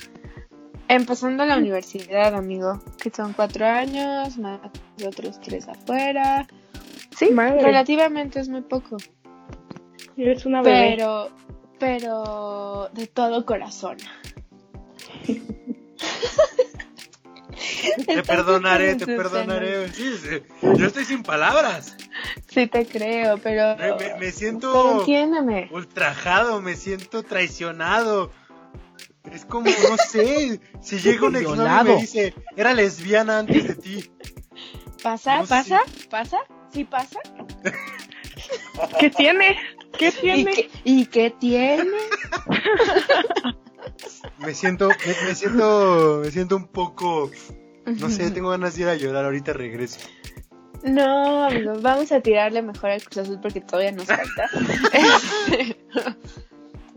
Empezando la universidad, amigo, que son cuatro años, más otros tres afuera. Sí, Madre. relativamente es muy poco. Eres una bebé. Pero, pero de todo corazón. Te perdonaré, te perdonaré. Sí, sí. Yo estoy sin palabras. Sí te creo, pero... Me, me- me Pero siento entiéndeme. ultrajado, me siento traicionado. Es como, no sé, si llega un exnovio y me dice, era lesbiana antes de ti. ¿Pasa? No ¿Pasa? ¿Pasa? ¿Sí pasa? [LAUGHS] ¿Qué tiene? ¿Qué ¿Y tiene? qué, ¿Y qué tiene? [LAUGHS] Me siento, me, me siento, me siento un poco, no sé, tengo ganas de ir a llorar, ahorita regreso. No, amigo, vamos a tirarle mejor al Cruz Azul porque todavía nos falta. [LAUGHS]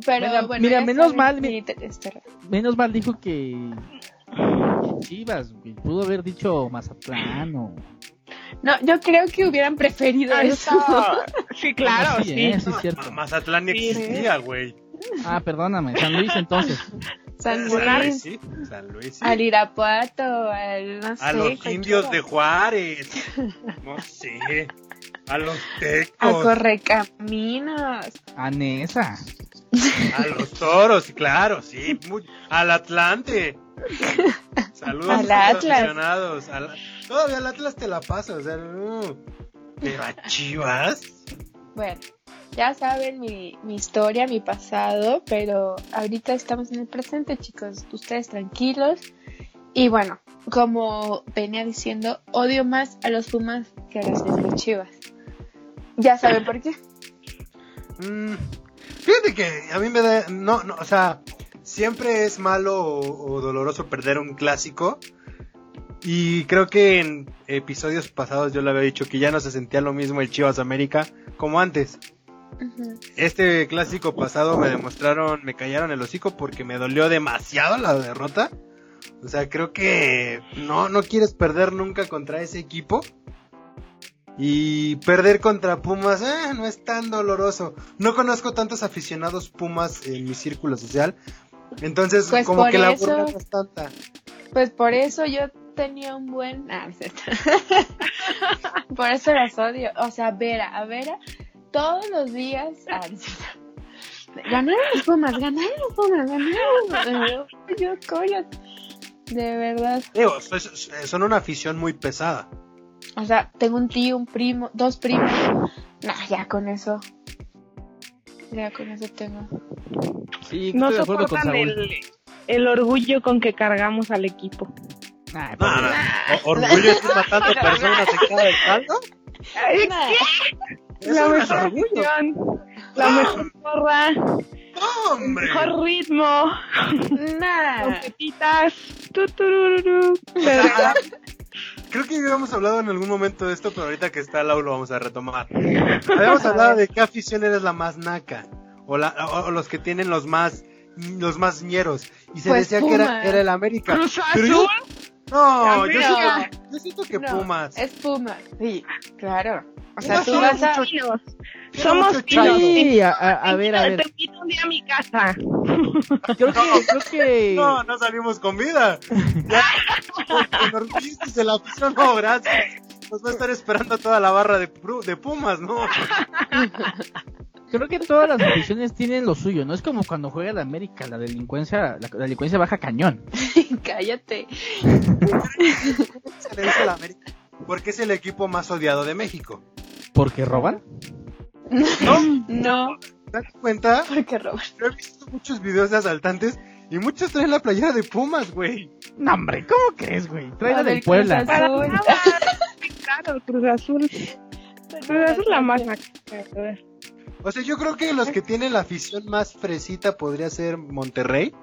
Pero Mira, bueno, mira, menos mal, este- Menos mal dijo que Chivas, güey. Pudo haber dicho Mazatlán o... No, yo creo que hubieran preferido Ah, eso. [LAUGHS] Sí, claro, sí, sí. eh, sí, cierto. Mazatlán ni existía, güey. Ah, perdóname, San Luis entonces. [LAUGHS] San San Luis, Luis, sí. San Luis, sí. al Irapuato, al no sé. A los cualquiera. indios de Juárez. [LAUGHS] No sé. A los A tecos. Correcaminos. A Nesa. A los toros, claro, sí. muy- al Atlante. Saludos Al a los aficionados. Al- Todavía al Atlas te la pasa, o sea, no. Pero a Chivas. Bueno, ya saben mi, mi historia, mi pasado, pero ahorita estamos en el presente, chicos. Ustedes tranquilos. Y bueno, como venía diciendo, odio más a los Pumas que a de las Chivas. Ya saben por qué. Mm, fíjate que a mí me da. No, no, o sea, siempre es malo o, o doloroso perder un clásico. Y creo que en episodios pasados yo le había dicho que ya no se sentía lo mismo el Chivas América como antes. Este clásico pasado me demostraron, me callaron el hocico porque me dolió demasiado la derrota. O sea, creo que no, no quieres perder nunca contra ese equipo. Y perder contra Pumas, eh, no es tan doloroso. No conozco tantos aficionados Pumas en mi círculo social. Entonces, Pues como que la eso- burla no es tanta. Pues por eso yo tenía un buen... Ah, [LAUGHS] por eso las odio. O sea, Vera, a Vera, todos los días... Ah. Ganaron los Pumas, ganaron los Pumas, ganaron. Yo, coño, de verdad. Digo, so- so- son una afición muy pesada. O sea, tengo un tío, un primo, dos primos. Nah, ya con eso. Ya con eso tengo. Sí, No estoy de acuerdo con soportan Saúl. el, el orgullo con que cargamos al equipo. Ay, No, no, orgullo de estar matando personas en cada estado. Ay, Nah. Eso la es mejor orgullo. acción, la mejor porra, ¡Hombre! mejor ritmo, Nah. tuturururu. Pero Creo que habíamos hablado en algún momento de esto, pero ahorita que está Lau lo vamos a retomar. Habíamos [LAUGHS] hablado de qué afición eres la más naca. O, la, o, o los que tienen los más los más ñeros. Y se Pues decía que era, el América. Cruz Pero yo- no, yo siento, yo siento que No, Pumas. Es Pumas, sí, claro. O No, sea, tú vas a... Somos chinos. Sí, a, a- a ver, a Te ver. invito un día a mi casa. [LAUGHS] Creo que, creo que... No, no salimos con vida. Ya, de la afición, no, gracias. Nos va a estar esperando toda la barra de, Pumas, ¿no? Creo que todas las aficiones tienen lo suyo, ¿no? Es como cuando juega la América, la delincuencia, la, la delincuencia baja cañón. Cállate. Se le dice a la América. Porque es el equipo más odiado de México. ¿Porque roban? ¿No? No, ¿Te das cuenta? porque Robert. Yo he visto muchos videos de asaltantes y muchos traen la playera de Pumas, güey. No, hombre, ¿cómo crees, güey? Trae la del Puebla. Para nada. [LAUGHS] Claro, Cruz Azul. Cruz Azul es la más. O sea, yo creo que los que tienen la afición más fresita podría ser Monterrey.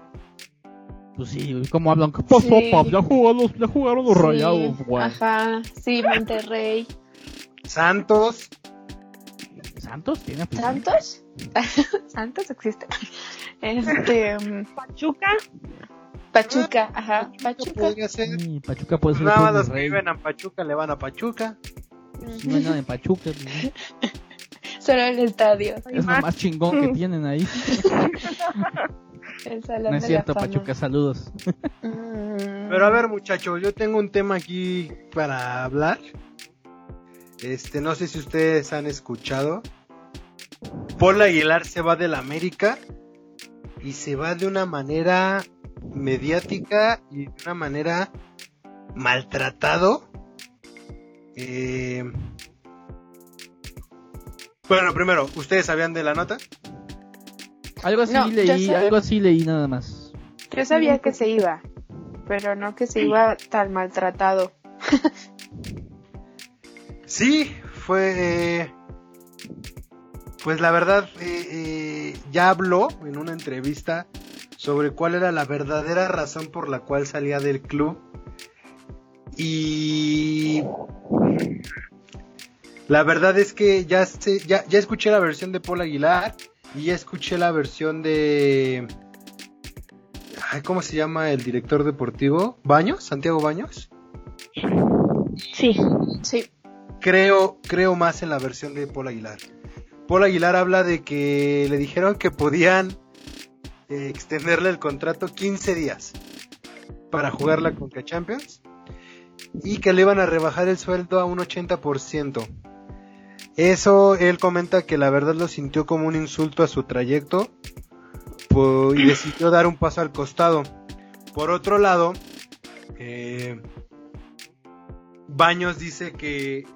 Pues sí, ¿cómo hablan? ¿Qué pasó, Sí. pap? Ya jugaron, ya jugaron los Sí, rayados, güey. Ajá, sí, Monterrey. Santos. ¿Santos tiene afición? ¿Santos? [LAUGHS] ¿Santos existe? [LAUGHS] Este, mm, Pachuca, Pachuca, ajá, Pachuca. Podría ser. Sí, Pachuca puede ser Nada más los que viven a Pachuca le van a Pachuca. Pues No hay nada en Pachuca. pues, [LAUGHS] Solo el estadio, Es lo más chingón que tienen ahí. el salón No es de cierto, la fama. Pachuca, saludos. Mm. Pero a ver, muchachos, yo tengo un tema aquí para hablar. Este, no sé si ustedes han escuchado. Paul Aguilar se va del América y se va de una manera mediática y de una manera maltratado. Eh, Bueno, primero, ¿ustedes sabían de la nota? Algo así No, leí, algo así leí nada más. Yo sabía que se iba, pero no que se iba tan maltratado. [LAUGHS] Sí, fue. Pues la verdad, eh, eh, ya habló en una entrevista sobre cuál era la verdadera razón por la cual salía del club. Y. La verdad es que ya, se- ya, ya escuché la versión de Paul Aguilar y ya escuché la versión de. Ay, ¿Cómo se llama el director deportivo? ¿Baños? ¿Santiago Baños? sí. Sí. creo, creo más en la versión de Paul Aguilar. Paul Aguilar habla de que le dijeron que podían eh, extenderle el contrato 15 días para jugar la Conca Champions y que le iban a rebajar el sueldo a un 80%. Eso él comenta que la verdad lo sintió como un insulto a su trayecto y decidió dar un paso al costado. Por otro lado, eh, Baños dice que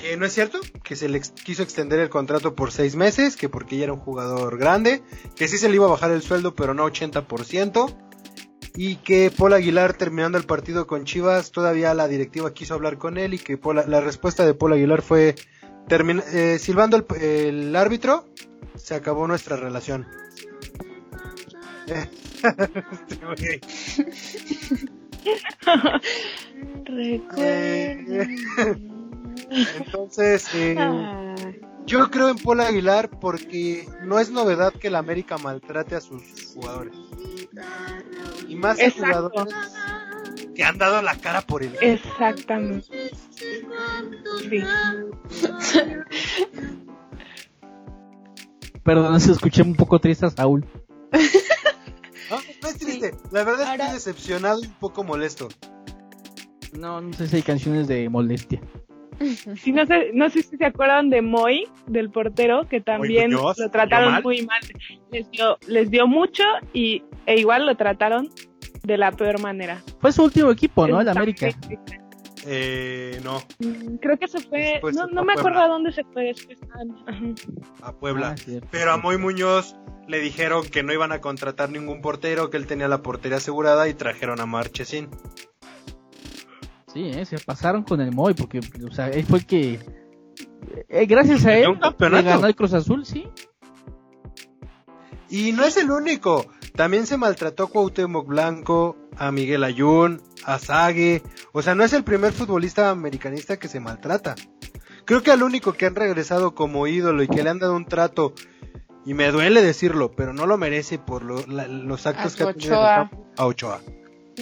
que no es cierto, que se le ex- quiso extender el contrato por seis meses, que porque ya era un jugador grande, que sí se le iba a bajar el sueldo, pero no 80%, y que Paul Aguilar terminando el partido con Chivas, todavía la directiva quiso hablar con él y que Paul- la respuesta de Paul Aguilar fue, eh, silbando el, el árbitro, se acabó nuestra relación. [LAUGHS] [LAUGHS] Güey. Recuerda. [LAUGHS] Entonces, eh, Yo creo en Paul Aguilar porque no es novedad que el América maltrate a sus jugadores. Y más a Exacto. jugadores que han dado la cara por el equipo. Exactamente. Sí. [LAUGHS] Perdón si escuché un poco triste a Saúl. [LAUGHS] No, no es triste. La verdad es que Ahora- estoy decepcionado y un poco molesto. No, no sé si hay canciones de molestia. [LAUGHS] Sí, no sé, no sé si se acuerdan de Moy, del portero, que también Muñoz, lo trataron mal. muy mal. Les dio, les dio mucho y e igual lo trataron de la peor manera. Fue su último equipo, ¿no? El América. Eh, no, Mm, Creo que se fue, Después no, se no fue me a acuerdo Puebla. a dónde se fue después. Ah, a Puebla. Ah, cierto. Pero a Moy Muñoz le dijeron que no iban a contratar ningún portero, que él tenía la portería asegurada y trajeron a Marchesín. Sí, eh, se pasaron con el Moy porque, o sea, él fue el que... eh, gracias a él, le ganó el Cruz Azul, sí. Y no es el único. También se maltrató a Cuauhtémoc Blanco, a Miguel Ayun, a Zague. O sea, no es el primer futbolista americanista que se maltrata. Creo que al único que han regresado como ídolo y que le han dado un trato, y me duele decirlo, pero no lo merece por lo- la- los actos A que ha tenido a Ochoa.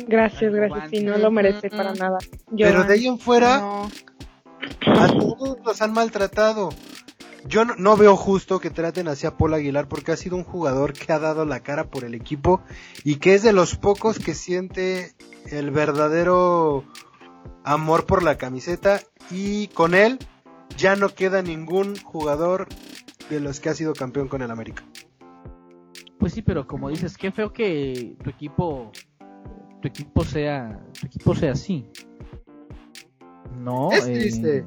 Gracias, Ay, gracias. Sí, no lo merece para nada. Pero Joan. de ahí en fuera, no. a todos los han maltratado. Yo no, no veo justo que traten así a Paul Aguilar porque ha sido un jugador que ha dado la cara por el equipo y que es de los pocos que siente el verdadero amor por la camiseta y con él ya no queda ningún jugador de los que ha sido campeón con el América. Pues sí, pero como dices, qué feo que tu equipo, tu equipo sea, tu equipo sea así. No. Es eh, triste.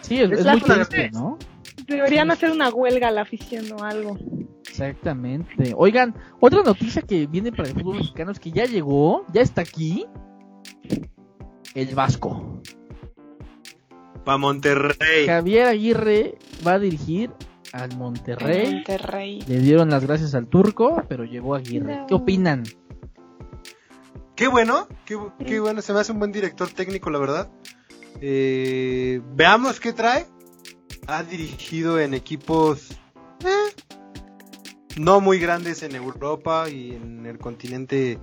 Sí, es, Es es muy triste, ¿no? Deberían hacer una huelga a la afición o algo. Exactamente. Oigan, otra noticia que viene para el fútbol mexicano es que ya llegó, ya está aquí, el Vasco. Pa Monterrey. Javier Aguirre va a dirigir al Monterrey. Monterrey. Le dieron las gracias al turco, pero llegó a Aguirre. No. ¿Qué opinan? Qué bueno, qué, bu- qué bueno, se me hace un buen director técnico, la verdad. Eh, veamos qué trae. Ha dirigido en equipos eh, no muy grandes en Europa y en el continente,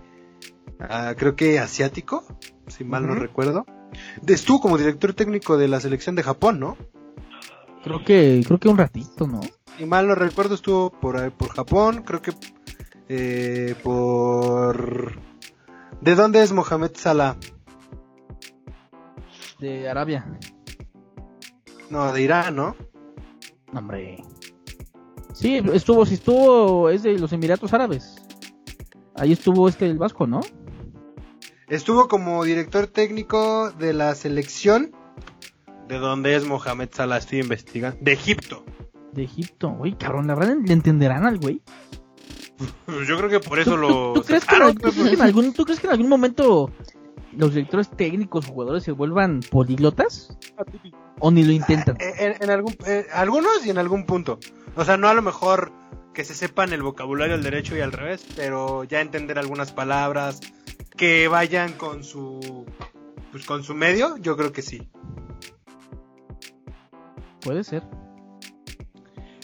ah, creo que asiático, si mal no recuerdo. Estuvo como director técnico de la selección de Japón, ¿no? Creo que, creo que un ratito, ¿no? Si mal no recuerdo, estuvo por, ahí- por Japón, creo que eh, por... ¿De dónde es Mohamed Salah? De Arabia. No, de Irán, ¿no? Hombre. Sí, estuvo, sí estuvo, es de los Emiratos Árabes. Ahí estuvo este el Vasco, ¿no? Estuvo como director técnico de la selección. ¿De dónde es Mohamed Salah? Estoy investigando. De Egipto. De Egipto. Güey, cabrón, ¿la verdad le entenderán al güey? Yo creo que por eso lo... ¿Tú crees, que en, sacaron, al- tú crees que en algún, ¿Tú crees que en algún momento los directores técnicos, jugadores se vuelvan políglotas? ¿O ni lo intentan? En, en algún, eh, algunos y en algún punto. O sea, no a lo mejor que se sepan el vocabulario al derecho y al revés, pero ya entender algunas palabras que vayan con su pues con su medio, yo creo que sí. Puede ser.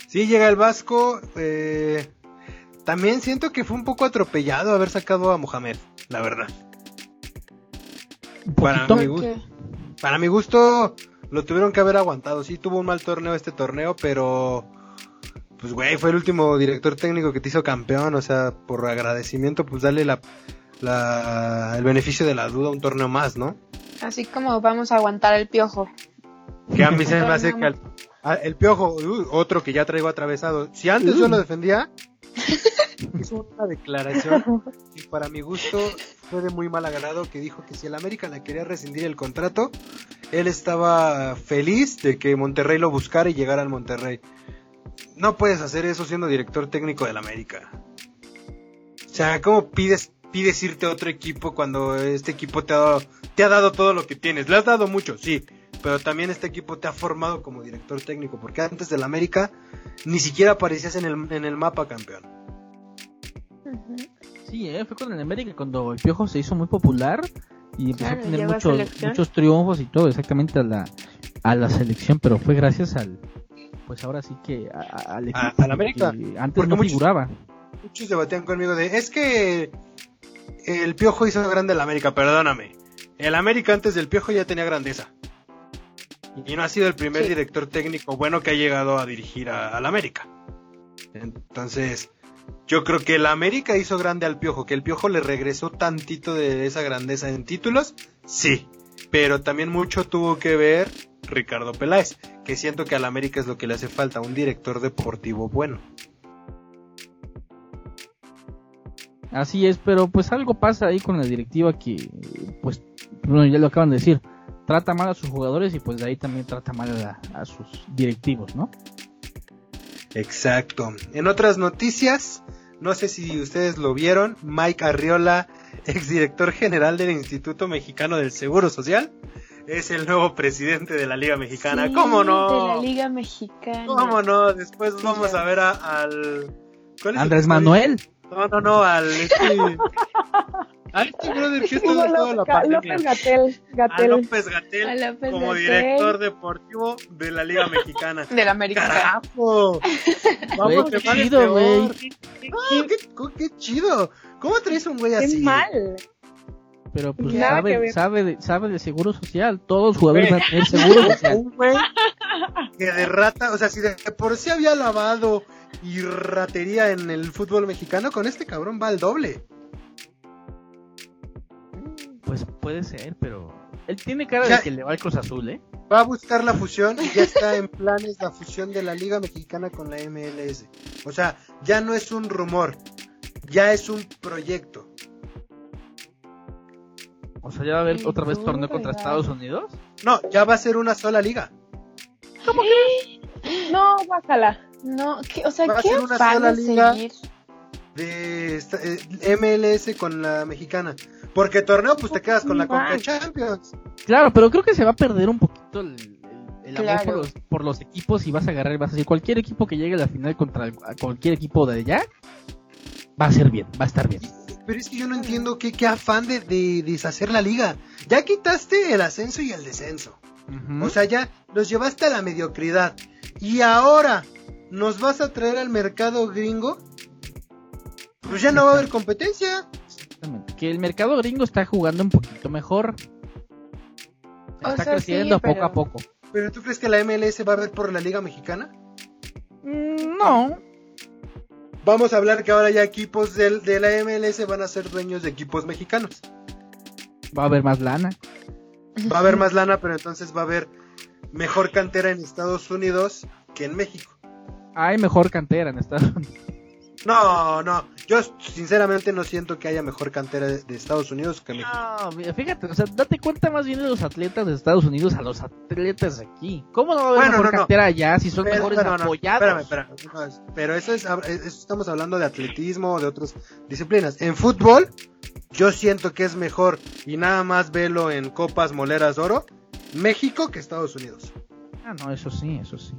Sí, llega el Vasco. eh, también siento que fue un poco atropellado haber sacado a Mohamed, la verdad. Para mí- gusto. Para mi gusto, lo tuvieron que haber aguantado. Sí, tuvo un mal torneo este torneo, pero. Pues, güey, fue el último director técnico que te hizo campeón. O sea, por agradecimiento, pues dale la, la, el beneficio de la duda a un torneo más, ¿no? Así como vamos a aguantar el piojo. Que a mí se me hace que a- el piojo, uy, otro que ya traigo atravesado. Si antes yo lo defendía, hizo una declaración y para mi gusto fue de muy mal agrado que dijo que si el América le quería rescindir el contrato, él estaba feliz de que Monterrey lo buscara y llegara al Monterrey. No puedes hacer eso siendo director técnico del América. O sea, ¿cómo pides, pides irte a otro equipo cuando este equipo te ha dado, te ha dado todo lo que tienes? Le has dado mucho, sí, pero también este equipo te ha formado como director técnico, porque antes del América ni siquiera aparecías en el, en el mapa campeón. Sí, eh, fue con el América cuando el Piojo se hizo muy popular y empezó Claro, a tener muchos, muchos triunfos y todo, exactamente a la, a la selección, pero fue gracias al, pues ahora sí que a- a- al equipo. A- al América, Antes porque no muchos- figuraba. Muchos debatían conmigo de, es que el Piojo hizo grande el América, perdóname. El América antes del Piojo ya tenía grandeza. Y no ha sido el primer Sí. director técnico bueno que ha llegado a dirigir a- al América. Entonces, yo creo que el América hizo grande al Piojo, que el Piojo le regresó tantito de esa grandeza en títulos, sí. Pero también mucho tuvo que ver Ricardo Peláez, que siento que al América es lo que le hace falta, un director deportivo bueno. Así es, pero pues algo pasa ahí con la directiva que, pues, bueno, ya lo acaban de decir, trata mal a sus jugadores y pues de ahí también trata mal a, a sus directivos, ¿no? Exacto. En otras noticias, no sé si ustedes lo vieron, Mike Arriola, [LAUGHS] exdirector general del Instituto Mexicano del Seguro Social, es el nuevo presidente de la Liga Mexicana. Sí, ¿Cómo no? De la Liga Mexicana. ¿Cómo no? Después Sí, vamos ya. a ver a- al... ¿cuál es Andrés el- Manuel. No, no, no, al... Este... [LAUGHS] a este brother que está de toda la pandemia. López Gatel. A Gatel. López Gatel A López como director deportivo de la Liga Mexicana. Del América. ¡Carajo! [LAUGHS] Vamos qué chido, güey. Ah, qué, qué chido. ¿Cómo traes un güey Qué así? mal. Pero pues sabe, sabe, de, sabe de seguro social, todos los jugadores van a tener seguro [LAUGHS] social. Un güey que de rata, o sea, si de por sí había lavado y ratería en el fútbol mexicano, con este cabrón va al doble. Pues puede ser, pero él tiene cara Ya- de que le va al Cruz Azul, ¿eh? Va a buscar la fusión y ya está en planes la fusión de la Liga Mexicana con la MLS. O sea, ya no es un rumor, ya es un proyecto. O sea, ya va a haber otra vez no, torneo contra. Estados Unidos. No, ya va a ser una sola liga. No, guácala. No, ¿qué- o sea, Va a ¿qué ser una sola de liga. seguir? de esta- eh, MLS con la mexicana. Porque torneo, pues te quedas con la. Conca Champions. Claro, pero creo que se va a perder un poquito el, el- el amor Claro. por los, por los equipos y vas a agarrar y vas a decir cualquier equipo que llegue a la final contra cualquier equipo de allá va a ser bien, va a estar bien. Pero es que yo no entiendo qué, qué afán de, de deshacer la liga. Ya quitaste el ascenso y el descenso. O sea, ya los llevaste a la mediocridad. Y ahora nos vas a traer al mercado gringo. Pues ya no va a haber competencia. Que el mercado gringo está jugando un poquito mejor. O Está sea, creciendo sí, poco pero- a poco. ¿Pero tú crees que la MLS va a ver por la liga mexicana? Mm, No, Vamos a hablar que ahora ya equipos del, de la MLS van a ser dueños de equipos mexicanos. va a haber más lana. Va a haber más lana, pero entonces va a haber mejor cantera en Estados Unidos que en México. Hay mejor cantera en Estados Unidos. No, no. Yo sinceramente no siento que haya mejor cantera de, Estados Unidos que México. No, mira, fíjate, o sea, date cuenta más bien de los atletas de Estados Unidos a los atletas aquí. ¿Cómo no va a haber Bueno, mejor no, no. cantera allá si son Pero- mejores pero apoyados? espérame, espérame, pero eso es, eso estamos hablando de atletismo o de otras disciplinas. En fútbol, yo siento que es mejor, y nada más velo en copas moleras de oro, México que Estados Unidos. Ah, no, eso sí, eso sí.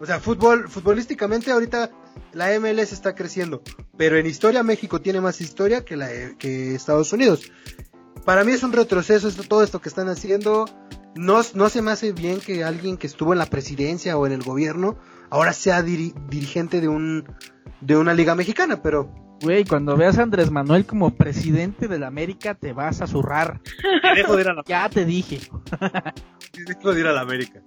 O sea, fútbol, futbolísticamente ahorita la MLS está creciendo, pero en historia México tiene más historia que, la, que Estados Unidos. Para mí es un retroceso esto- todo esto que están haciendo. No, no se me hace bien que alguien que estuvo en la presidencia o en el gobierno ahora sea diri- dirigente de un de una liga mexicana, pero Güey, cuando veas a Andrés Manuel como presidente de la América, te vas a zurrar. [LAUGHS] dejo de ir a la, Ya te dije. dejo de ir a la América.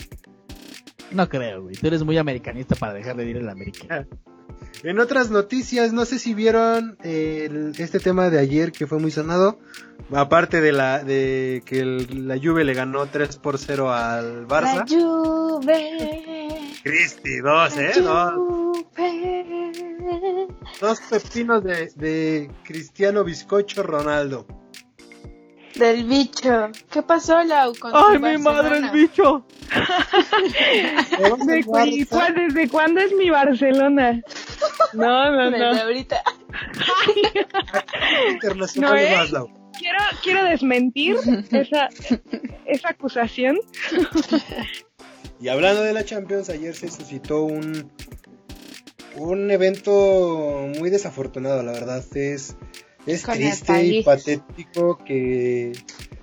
No creo, güey. Tú eres muy americanista para dejar de ir a la América. [LAUGHS] En otras noticias, no sé si vieron el- este tema de ayer que fue muy sonado. Aparte de la de que el- la Juve le ganó 3 por 0 al La Barça. Juve. Cristi, dos, ¿eh? la Dos, dos pepinos de, de Cristiano Bizcocho Ronaldo. Del bicho. ¿Qué pasó, Lau? Con ¡Ay, mi madre, el bicho! Le vas [LAUGHS] al ¿De cu- y Barça, cuál- ¿Desde cuándo es mi Barcelona? No, no, Desde no. ahorita. [LAUGHS] internacional No, ¿eh? Maslow. Quiero, quiero desmentir esa, esa acusación. Y hablando de la Champions, ayer se suscitó un, un evento muy desafortunado, la verdad. Es, es Con el triste y patético que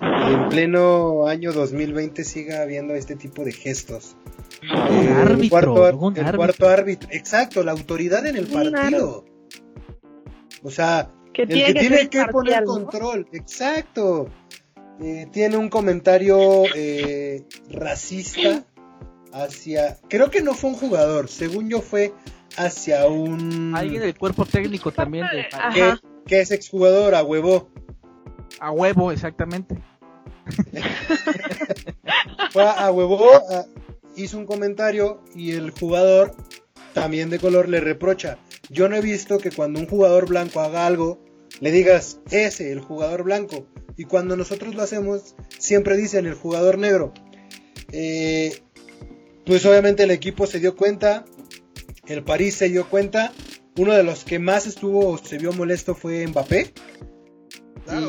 en pleno año 2020 siga habiendo este tipo de gestos. Un Eh, árbitro, el cuarto, el árbitro. cuarto árbitro. Exacto, la autoridad en el partido. O sea, Que el tiene que que tiene que poner control, exacto. Eh, tiene un comentario eh, racista hacia, creo que no fue un jugador, según yo fue hacia un Alguien del cuerpo técnico también. de- Ajá. Que, es exjugador, a huevo. a huevo, exactamente. [LAUGHS] Fue a, a huevo, a- hizo un comentario y el jugador también de color le reprocha. Yo no he visto que cuando un jugador blanco haga algo, le digas ese, el jugador blanco. Y cuando nosotros lo hacemos, siempre dicen el jugador negro. Eh, pues obviamente el equipo se dio cuenta, el París se dio cuenta. Uno de los que más estuvo, se vio molesto fue Mbappé.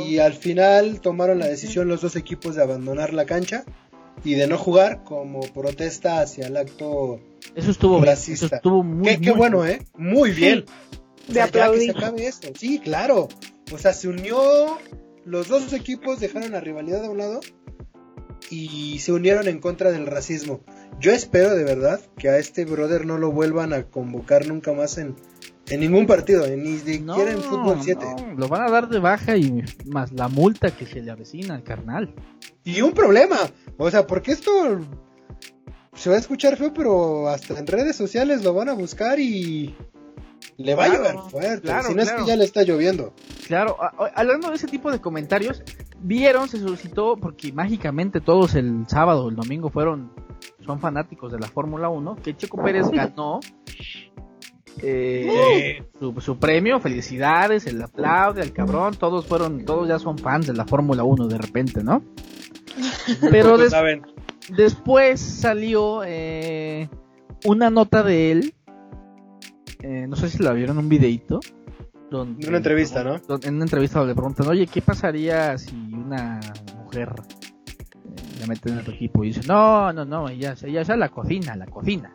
Y al final tomaron la decisión los dos equipos de abandonar la cancha y de no jugar como protesta hacia el acto. Eso estuvo bien. Racista. Eso estuvo muy, qué, qué bueno, ¿eh? Muy bien. O de sea, ya que se acabe esto. Sí, claro. O sea, se unió. Los dos equipos dejaron la rivalidad a un lado y se unieron en contra del racismo. Yo espero de verdad que a este brother no lo vuelvan a convocar nunca más en, en ningún partido, ni siquiera en fútbol 7. no, lo van a dar de baja y más la multa que se le avecina al carnal. Y un problema. O sea, porque esto se va a escuchar feo, pero hasta en redes sociales lo van a buscar y le va Claro, a llover fuerte. claro, si no es claro. que ya le está lloviendo. Claro, hablando de ese tipo de comentarios, vieron, se suscitó, porque mágicamente todos el sábado, el domingo fueron, son fanáticos de la Fórmula 1, que Checo Pérez ganó eh, su, su premio, felicidades, el aplaude al cabrón, todos fueron, todos ya son fans de la Fórmula 1 de repente, ¿no? [LAUGHS] Pero Pocos des- saben. después salió eh, una nota de él, eh, no sé si la vieron, un videito. Donde Una entrevista, ¿no? donde- En una entrevista donde le preguntan, oye, ¿qué pasaría si una mujer eh, se meten en tu equipo y dicen, no, no, no, ella, ella es la cocina, la cocina.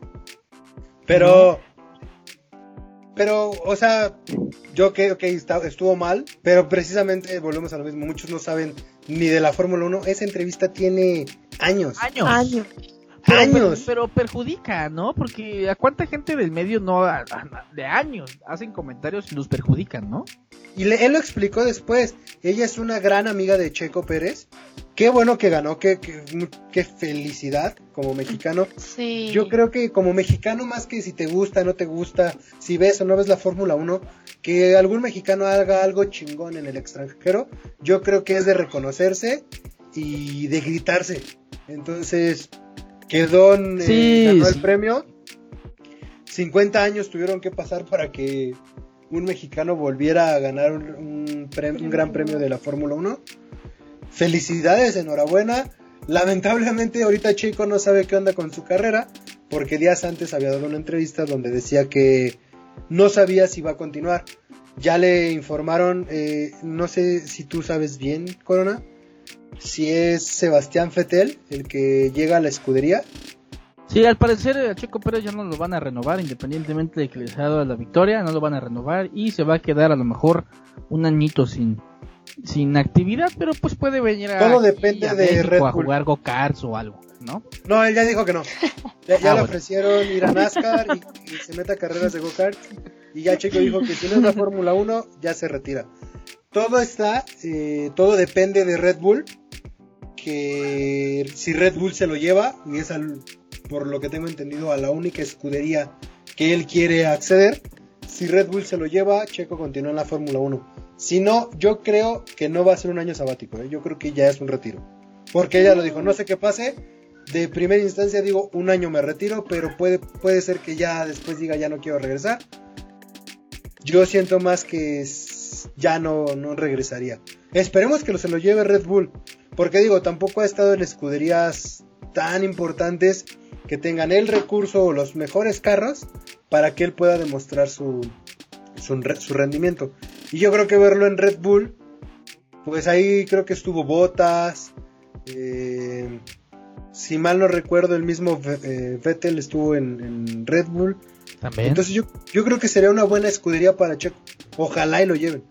Pero, pero, o sea, yo creo que estuvo mal, pero precisamente volvemos a lo mismo. Muchos no saben ni de la Fórmula 1. Esa entrevista tiene años. Años. Años. Pero, años. Pero, perjudica, ¿no? Porque a cuánta gente del medio no de años hacen comentarios y los perjudican, ¿no? Y él lo explicó después. Ella es una gran amiga de Checo Pérez. Qué bueno que ganó, qué, qué, felicidad como mexicano. Sí. Yo creo que como mexicano, más que si te gusta, no te gusta, si ves o no ves la Fórmula 1, que algún mexicano haga algo chingón en el extranjero, yo creo que es de reconocerse y de gritarse. Entonces, quedó en, eh, ganó el premio. 50 años tuvieron que pasar para que un mexicano volviera a ganar un, un gran premio de la Fórmula 1. Felicidades, enhorabuena. Lamentablemente ahorita Chico no sabe qué onda con su carrera, porque días antes había dado una entrevista donde decía que no sabía si iba a continuar. Ya le informaron, eh, no sé si tú sabes bien, Corona, si es Sebastián Fetel el que llega a la escudería. Sí, al parecer a Checo Pérez ya no lo van a renovar, independientemente de que les haya dado la victoria, no lo van a renovar y se va a quedar a lo mejor un añito sin, sin actividad, pero pues puede venir a, Todo depende de Red a jugar go-karts o algo, ¿no? No, él ya dijo que no. Ya, ya ah, le ofrecieron ir a NASCAR y, y, se meta a carreras de go-karts y ya Checo dijo que si no es la Fórmula 1 ya se retira. Todo está, eh, todo depende de Red Bull, que si Red Bull se lo lleva y es por lo que tengo entendido, a la única escudería que él quiere acceder. Si Red Bull se lo lleva, Checo continúa en la Fórmula 1. Si no, yo creo que no va a ser un año sabático. ¿eh? Yo creo que ya es un retiro. Porque ella lo dijo, no sé qué pase. De primera instancia digo, un año me retiro, pero puede, puede ser que ya después diga, ya no quiero regresar. Yo siento más que ya no, no regresaría. Esperemos que se lo lleve Red Bull. Porque digo, tampoco ha estado en escuderías tan importantes que tengan el recurso o los mejores carros para que él pueda demostrar su, su, rendimiento. Y yo creo que verlo en Red Bull, pues ahí creo que estuvo Botas. Eh, si mal no recuerdo, el mismo eh, Vettel estuvo en, Red Bull. También. Entonces yo, yo creo que sería una buena escudería para Checo. Ojalá y lo lleven.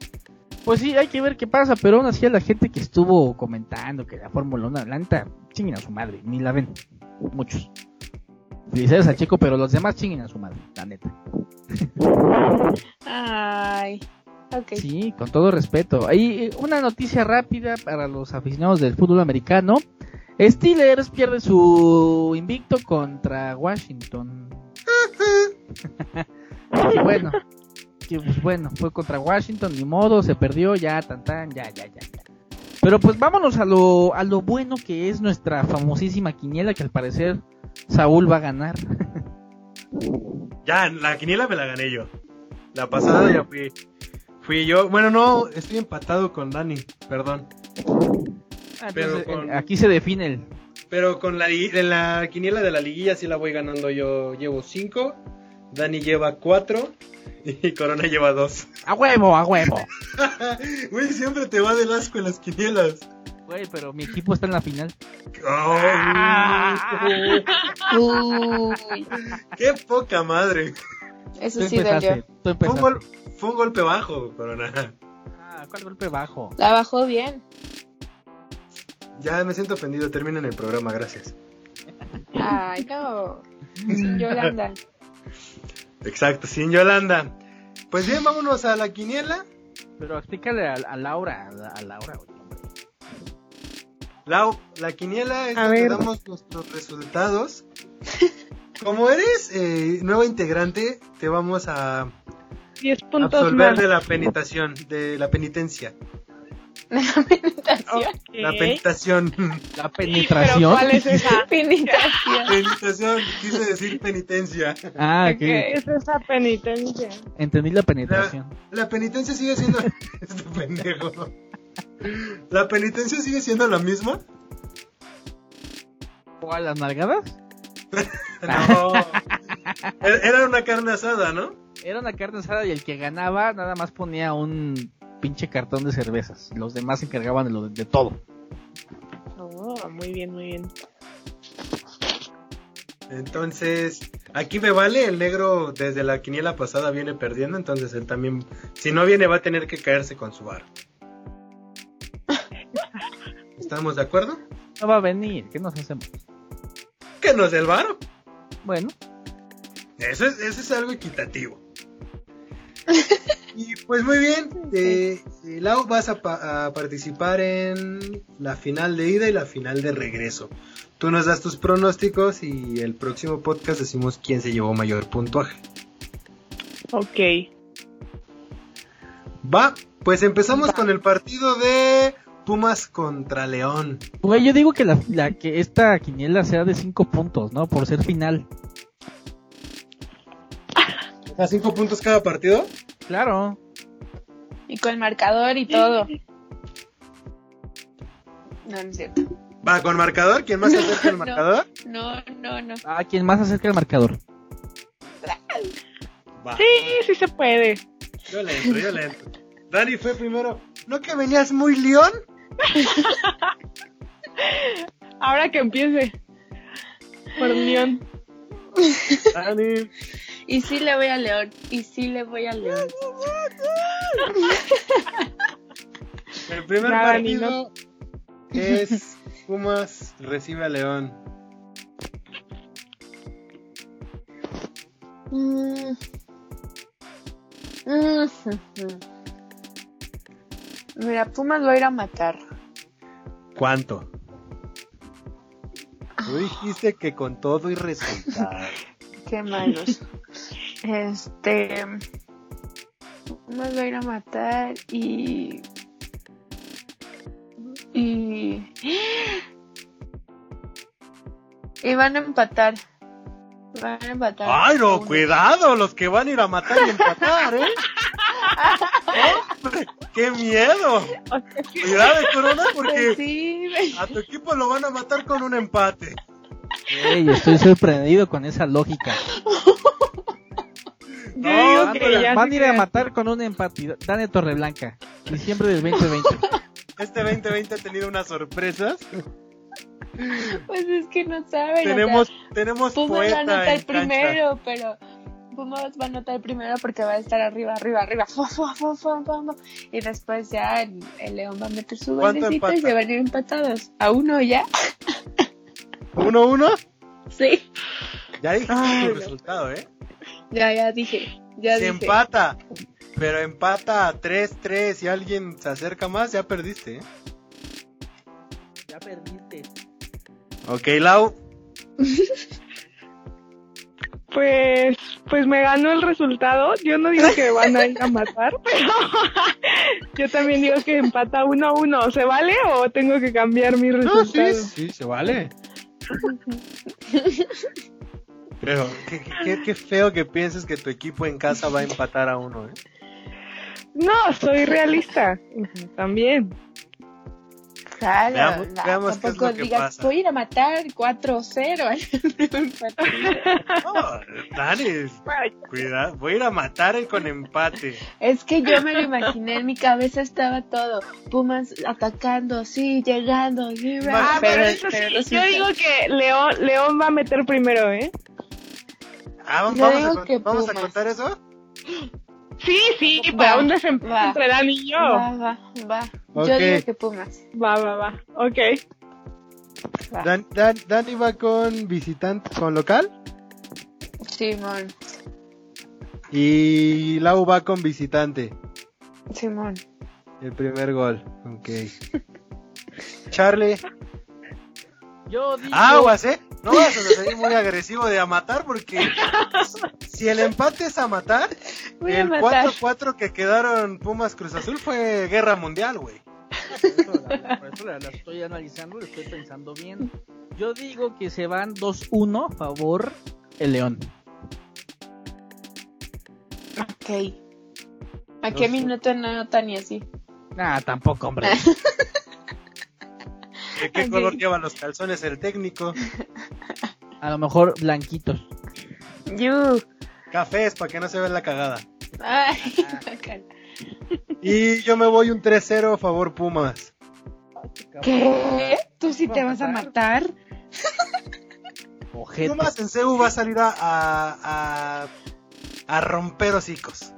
Pues sí, hay que ver qué pasa, pero aún así a la gente que estuvo comentando que la Fórmula 1 adelanta, chinguen a su madre, ni la ven. Muchos. Felicidades a Checo, pero los demás chinguen a su madre, la neta. Ay, ok. Sí, con todo respeto. Hay una noticia rápida para los aficionados del fútbol americano. Steelers pierde su invicto contra Washington. y [LAUGHS] [LAUGHS] bueno, que pues bueno, fue contra Washington, ni modo, se perdió, ya, tan tan, ya, ya, ya. Pero pues vámonos a lo, a lo bueno que es nuestra famosísima quiniela, que al parecer Saúl va a ganar. [LAUGHS] ya, la quiniela me la gané yo. La pasada ya fui, fui yo. Bueno, no, estoy empatado con Dani, perdón. Ah, pero aquí se define el... Pero con la, en la quiniela de la liguilla sí la voy ganando yo. Llevo 5, Dani lleva 4 y Corona lleva 2. A huevo, a huevo. [LAUGHS] Güey, siempre te va del asco en las quinielas. Güey, pero mi equipo está en la final. ¡Qué poca madre! Eso sí dolió. Fue un, gol, fue un golpe bajo, Corona. Ah, ¿cuál golpe bajo? La bajó bien. Ya me siento ofendido. Terminen el programa, gracias. Ay, no. Yolanda. Exacto, sin Yolanda. Pues bien, vámonos a la quiniela. Pero explícale a, Laura, a, Laura, Lau, la quiniela es donde damos nuestros resultados. [LAUGHS] Como eres eh, nueva integrante, te vamos a 10 puntos absolver de la penitación, de la penitencia. [LAUGHS] La penetración. La penetración. [LAUGHS] La penetración. ¿Cuál es esa? [LAUGHS] Penetración. Penitación, quise decir penitencia. Ah, ¿qué es esa penitencia? Entendí la penetración. La, penitencia sigue siendo. este pendejo. ¿La penitencia sigue siendo la misma? ¿Cuál, las nalgadas? no. Era una carne asada, ¿no? Era una carne asada y el que ganaba nada más ponía un pinche cartón de cervezas. Los demás se encargaban de, lo de, todo. Oh, muy bien, muy bien. Entonces, aquí me vale, el negro desde la quiniela pasada viene perdiendo, entonces él también, si no viene va a tener que caerse con su bar. [LAUGHS] ¿Estamos de acuerdo? No va a venir, ¿qué nos hacemos? Que nos el varo. Bueno, Eso es, eso es algo equitativo. [LAUGHS] y pues muy bien, eh, eh, Lau, vas a, pa- a participar en la final de ida y la final de regreso. Tú nos das tus pronósticos y el próximo podcast decimos quién se llevó mayor puntuaje. Ok. Va, pues empezamos con el partido de Pumas contra León. güey, yo digo que la, la- que esta quiniela sea de 5 puntos, ¿no? Por ser final. ¿A cinco puntos cada partido? Claro. Y con marcador y todo. No, no es cierto. Va, con marcador. ¿Quién más se acerca al [LAUGHS] No. marcador? No, no, no. Ah, quien más acerca el marcador. Va. Sí, sí se puede. Yo le entro, yo le entro. Dani fue primero. ¿No que venías muy león? Ahora que empiece. Por León. Dani. Y sí le voy a León. Y sí le voy a León. El primer Ya, Dani, partido es Pumas recibe a León. Mm. Mm. Mira, Pumas lo va a ir a matar. ¿Cuánto? Tú dijiste que con todo y resultado. [LAUGHS] Qué malos. Este. Lo va a ir a matar y. Y. Y van a empatar. Van a empatar. Ay, no, cuidado, los que van a ir a matar y empatar, ¿eh? ¡Hombre, ¡Qué miedo! [LAUGHS] Cuidado, Corona, porque Pues sí, güey. a tu equipo lo van a matar con un empate. Ey, estoy sorprendido con esa lógica. [LAUGHS] No, van que ya Van a ir a matar con un empate. Dane Torreblanca. Diciembre del 2020. [LAUGHS] Este 2020 ha tenido unas sorpresas. Pues es que no saben. o sea, Tenemos, tenemos Pumas va a anotar primero, pero Pumas va a anotar primero porque va a estar arriba, arriba, arriba. fu, fu, fu, fu, fu, fu. Y después ya el, el León va a meter su ¿Cuánto golecito y se van a ir empatados. A uno ya. [LAUGHS] ¿Uno, uno? Sí. Ya dijiste Ay, tu no. resultado, ¿eh? Ya, ya dije. Ya si dije. empata, pero empata a 3-3 y alguien se acerca más, ya perdiste, ¿eh? Ya perdiste. Ok, Lau. [LAUGHS] Pues, pues me ganó el resultado. Yo no digo que van a ir a matar, [LAUGHS] pero [LAUGHS] yo también digo que empata uno a uno. ¿Se vale o tengo que cambiar mi No, sí, resultado? sí, se vale. Pero qué, feo que pienses que tu equipo en casa va a empatar a uno, ¿eh? No, soy realista. También. Claro, Veamos- no, veamos qué es tampoco lo que digas, pasa. voy a ir a matar 4-0. [LAUGHS] No, Dani, cuidado, voy a ir a matar el con empate. es que yo me lo imaginé, en mi cabeza estaba todo. Pumas atacando, sí, llegando, sí, Ah, pero, pero, eso pero sí, yo digo que León, León va a meter primero, ¿eh? Ah, vamos, vamos a, vamos a contar eso. Sí, sí, Va, para un desempate va. entre Dan y yo. Va, va, va. Ok. Yo digo que Pumas. Va, va, va. Ok. Va. Dan, Dan- Dani va con visitante, con local. Simón, Y Lau va con visitante. Simón. El primer gol. Ok. Charlie. Yo digo. Aguas, eh. No vas a salir muy agresivo de a matar porque si el empate es a matar, Voy el matar. 4-4 que quedaron Pumas Cruz Azul fue guerra mundial, güey. Por eso, la, por eso la- la estoy analizando, la estoy pensando bien. Yo digo que se van 2-1 a favor el León. Ok. ¿A qué Dos- minuto no tan y así? Ah, tampoco, hombre. [LAUGHS] ¿De qué color llevan los calzones el técnico? A lo mejor blanquitos. You. Cafés para que no se vea la cagada. Ay. [LAUGHS] Y yo me voy un 3-0 a favor Pumas. ¿Qué? ¿Tú sí te vas a matar? Ojete. Pumas en CEU va a salir a, a, a, a romper hocicos.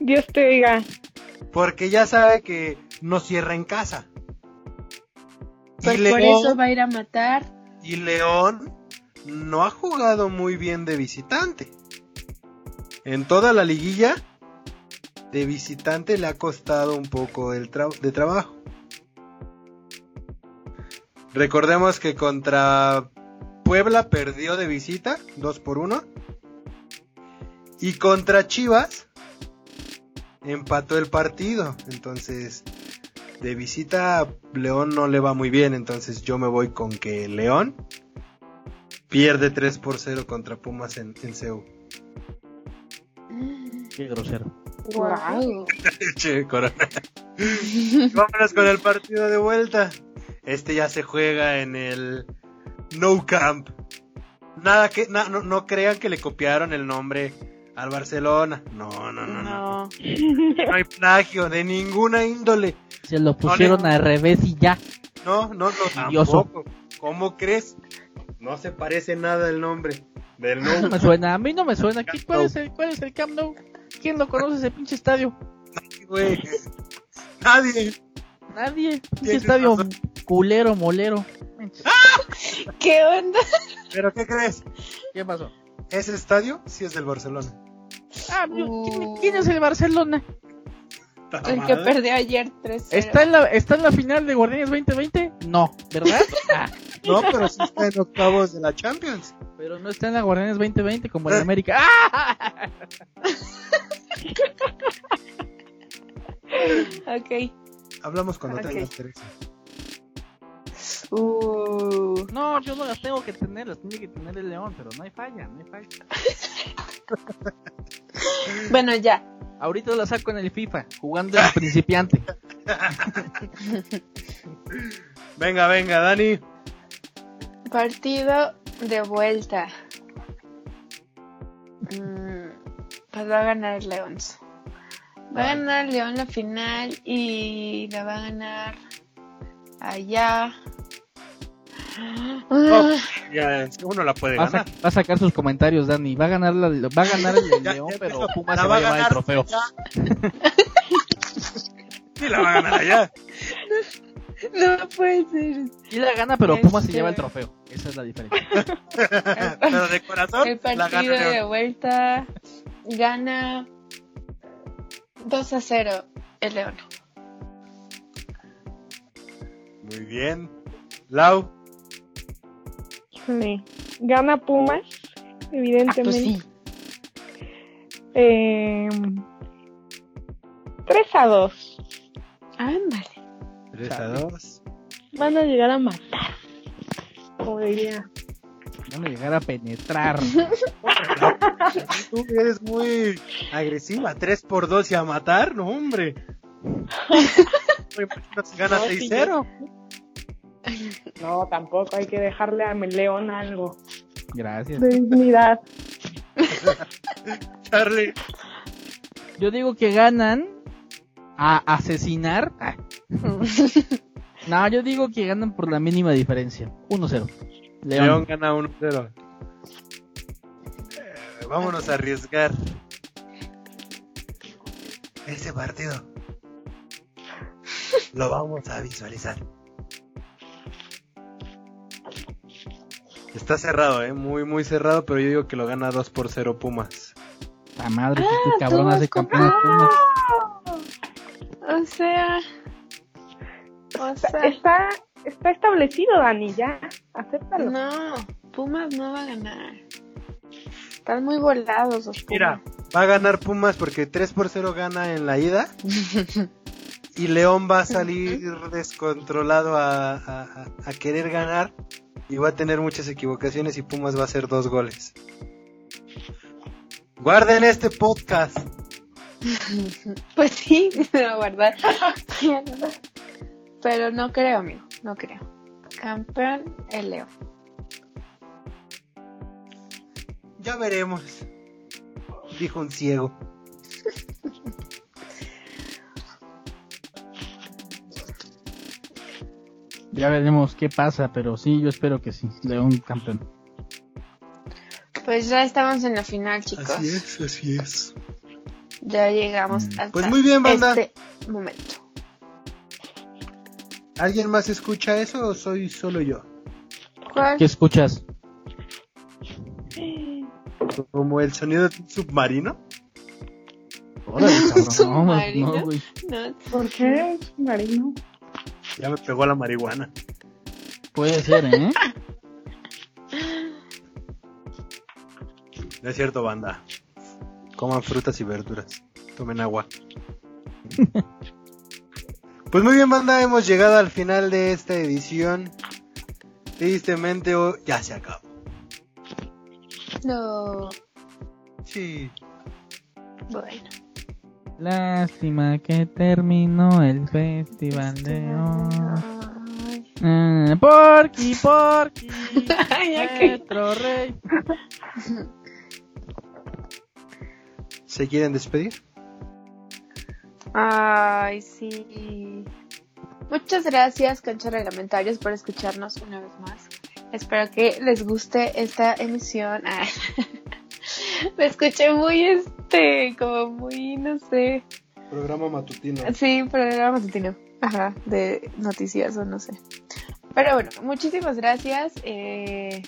Dios te oiga. Porque ya sabe que no cierra en casa. Y Pues por León, eso va a ir a matar. y León no ha jugado muy bien de visitante. En toda la liguilla, de visitante le ha costado un poco el tra- de trabajo. Recordemos que contra Puebla perdió de visita, 2 por 1. Y contra Chivas empató el partido. Entonces, de visita León no le va muy bien. Entonces yo me voy con que León pierde 3 por 0 contra Pumas en, en CEU. Qué grosero. Wow. [LAUGHS] Che, Corona. Vámonos con el partido de vuelta. Este ya se juega en el No Camp. Nada que, na- no, no crean que le copiaron el nombre al Barcelona. No, no, no, no. No. No hay plagio de ninguna índole. Se lo pusieron al revés y ya. No, no, no, tampoco. ¿Cómo crees? No se parece nada el nombre del No No me suena, a mí no me suena. ¿Qué- ¿Cuál es el, cuál es el Camp Nou? ¿Quién lo conoce ese pinche estadio? güey. Nadie. Nadie. Pinche estadio razón. culero, molero. ¿Qué onda? ¿Pero qué crees? ¿Qué pasó? Ese estadio sí es del Barcelona. Ah, yo- ¿quién, Uh. quién es el Barcelona? El que perdió ayer 3 ¿Está en, la, ¿Está en la final de Guardianes 2020? No, ¿verdad? [LAUGHS] Ah, No, pero sí está en octavos de la Champions. pero no está en la Guardianes 2020 como en América. ¡Ah! [LAUGHS] Ok. Hablamos cuando Ok. tengas Teresa. Uh. No, yo no las tengo que tener, las tiene que tener el León, pero no hay falla, no hay falla. [LAUGHS] Bueno, ya. Ahorita la saco en el FIFA, jugando en principiante. Venga, venga, Dani. Partido de vuelta. Mm, pues va a ganar el León. Va a ganar el León la final y la va a ganar allá. Ah, Ya, uno la puede Va a, ganar. va a sacar sus comentarios, Dani. Va a ganar, la, va a [LAUGHS] ganar el Ya- León, ya pero La se va a llevar el trofeo. [LAUGHS] Sí, la va a ganar allá. [LAUGHS] no puede ser. Y la gana, pero Pumas se Este- lleva el trofeo. Esa es la diferencia. Pero de corazón, El la gana partido de León. vuelta gana 2 a 0 el León. Muy bien. Lau. Híjole. Gana Pumas, Ah, evidentemente. pues sí. Eh, 3 a 2. Ándale. 3 a 2. Van a llegar a matar. Como diría. Van a llegar a penetrar. [LAUGHS] Tú eres muy agresiva. 3 por 2 y a matar, no, hombre. [LAUGHS] Me imagino si gana No, sí, 6-0. [LAUGHS] No, tampoco hay que dejarle a mi León algo Gracias. de dignidad. [LAUGHS] Charlie. Yo digo que ganan a asesinar. Ah. [LAUGHS] No, yo digo que ganan por la mínima diferencia. 1-0. León, León. gana 1-0. Eh, vámonos a arriesgar. Ese partido lo vamos a visualizar. Está cerrado, eh, muy muy cerrado, pero yo digo que lo gana 2 por 0 Pumas. La madre, Ah, que cabrón hace campeón Pumas. O sea. O sea. Está, está establecido, Dani, ya. Acéptalo. No, Pumas no va a ganar. Están muy volados los Pumas. Mira, va a ganar Pumas porque 3 por 0 gana en la ida y León va a salir [LAUGHS] descontrolado a- a- a querer ganar y va a tener muchas equivocaciones y Pumas va a hacer dos goles. Guarden este podcast. [LAUGHS] Pues sí, [LAUGHS] la verdad. Pero no creo, amigo. No creo. Campeón el León. Ya veremos. Dijo un ciego. Ya veremos qué pasa, pero sí, yo espero que sí, León campeón. Pues ya estamos en la final, chicos. Así es, así es. Ya llegamos Mm. hasta Pues muy bien, banda. este momento. ¿Alguien más escucha eso o soy solo yo? ¿Cuál? ¿Qué escuchas? ¿Como el sonido de un submarino? Órale, ¿Submarino? no, güey. No, ¿Por qué? Marino. Ya me pegó la marihuana. Puede ser, ¿eh? No es cierto, banda. Coman frutas y verduras. Tomen agua. pues muy bien, banda. Hemos llegado al final de esta edición. Tristemente, hoy ya se acabó. no. Sí. Bueno. Lástima que terminó el festival de hoy. Ah, Porky, Porky, [LAUGHS] nuestro rey. ¿Se quieren despedir? Ay, sí. Muchas gracias, Cancha Reglamentarios, por escucharnos una vez más. Espero que les guste esta emisión. Ah. [LAUGHS] Me escuché muy, como muy, no sé. Programa matutino. Sí, programa matutino. Ajá, de noticias o no sé. Pero bueno, muchísimas gracias. Eh,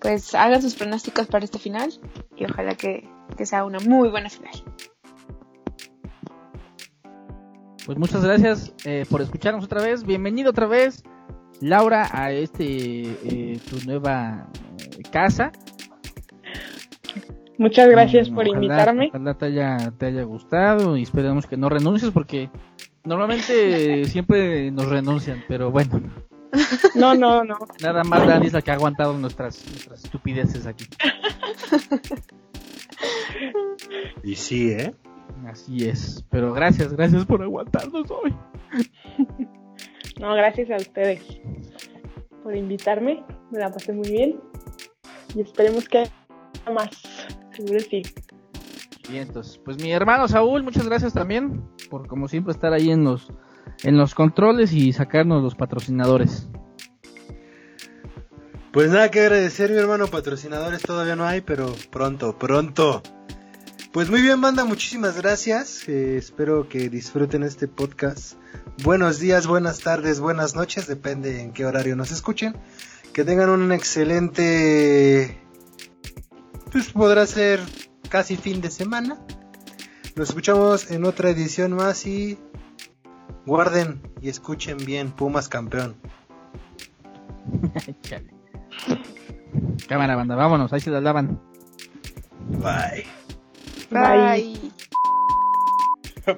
pues hagan sus pronósticos para este final y ojalá que, que sea una muy buena final. Pues muchas gracias eh, por escucharnos otra vez. Bienvenido otra vez, Laura, a este eh, tu nueva eh, casa. Muchas gracias Mm, por ojalá- invitarme. Ojalá te haya, te haya gustado y esperemos que no renuncies porque normalmente [LAUGHS] siempre nos renuncian, pero bueno, No, no, no. nada más Dani es la que ha aguantado nuestras, nuestras estupideces aquí. Y sí, ¿eh? Así es, pero gracias, gracias por aguantarnos hoy. [LAUGHS] No, gracias a ustedes por invitarme. Me la pasé muy bien. Y esperemos que haya más. Seguro sí. Bien, entonces, pues mi hermano Saúl, muchas gracias también por como siempre estar ahí en los en los controles y sacarnos los patrocinadores. Pues nada que agradecer, mi hermano. Patrocinadores todavía no hay, pero pronto, pronto. Pues muy bien, banda, muchísimas gracias. Eh, espero que disfruten este podcast. Buenos días, buenas tardes, buenas noches, depende en qué horario nos escuchen. Que tengan un excelente. Pues podrá ser casi fin de semana. Nos escuchamos en otra edición más y. Guarden y escuchen bien, Pumas campeón. [LAUGHS] Chale. Cámara banda, vámonos, ahí se la lavan. Bye. Bye.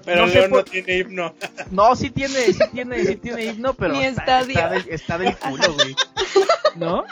Pero No León no tiene himno. [LAUGHS] No, sí tiene, sí tiene, sí tiene himno, pero Ni está, estadio. está, del, está del culo, güey. [LAUGHS] ¿No?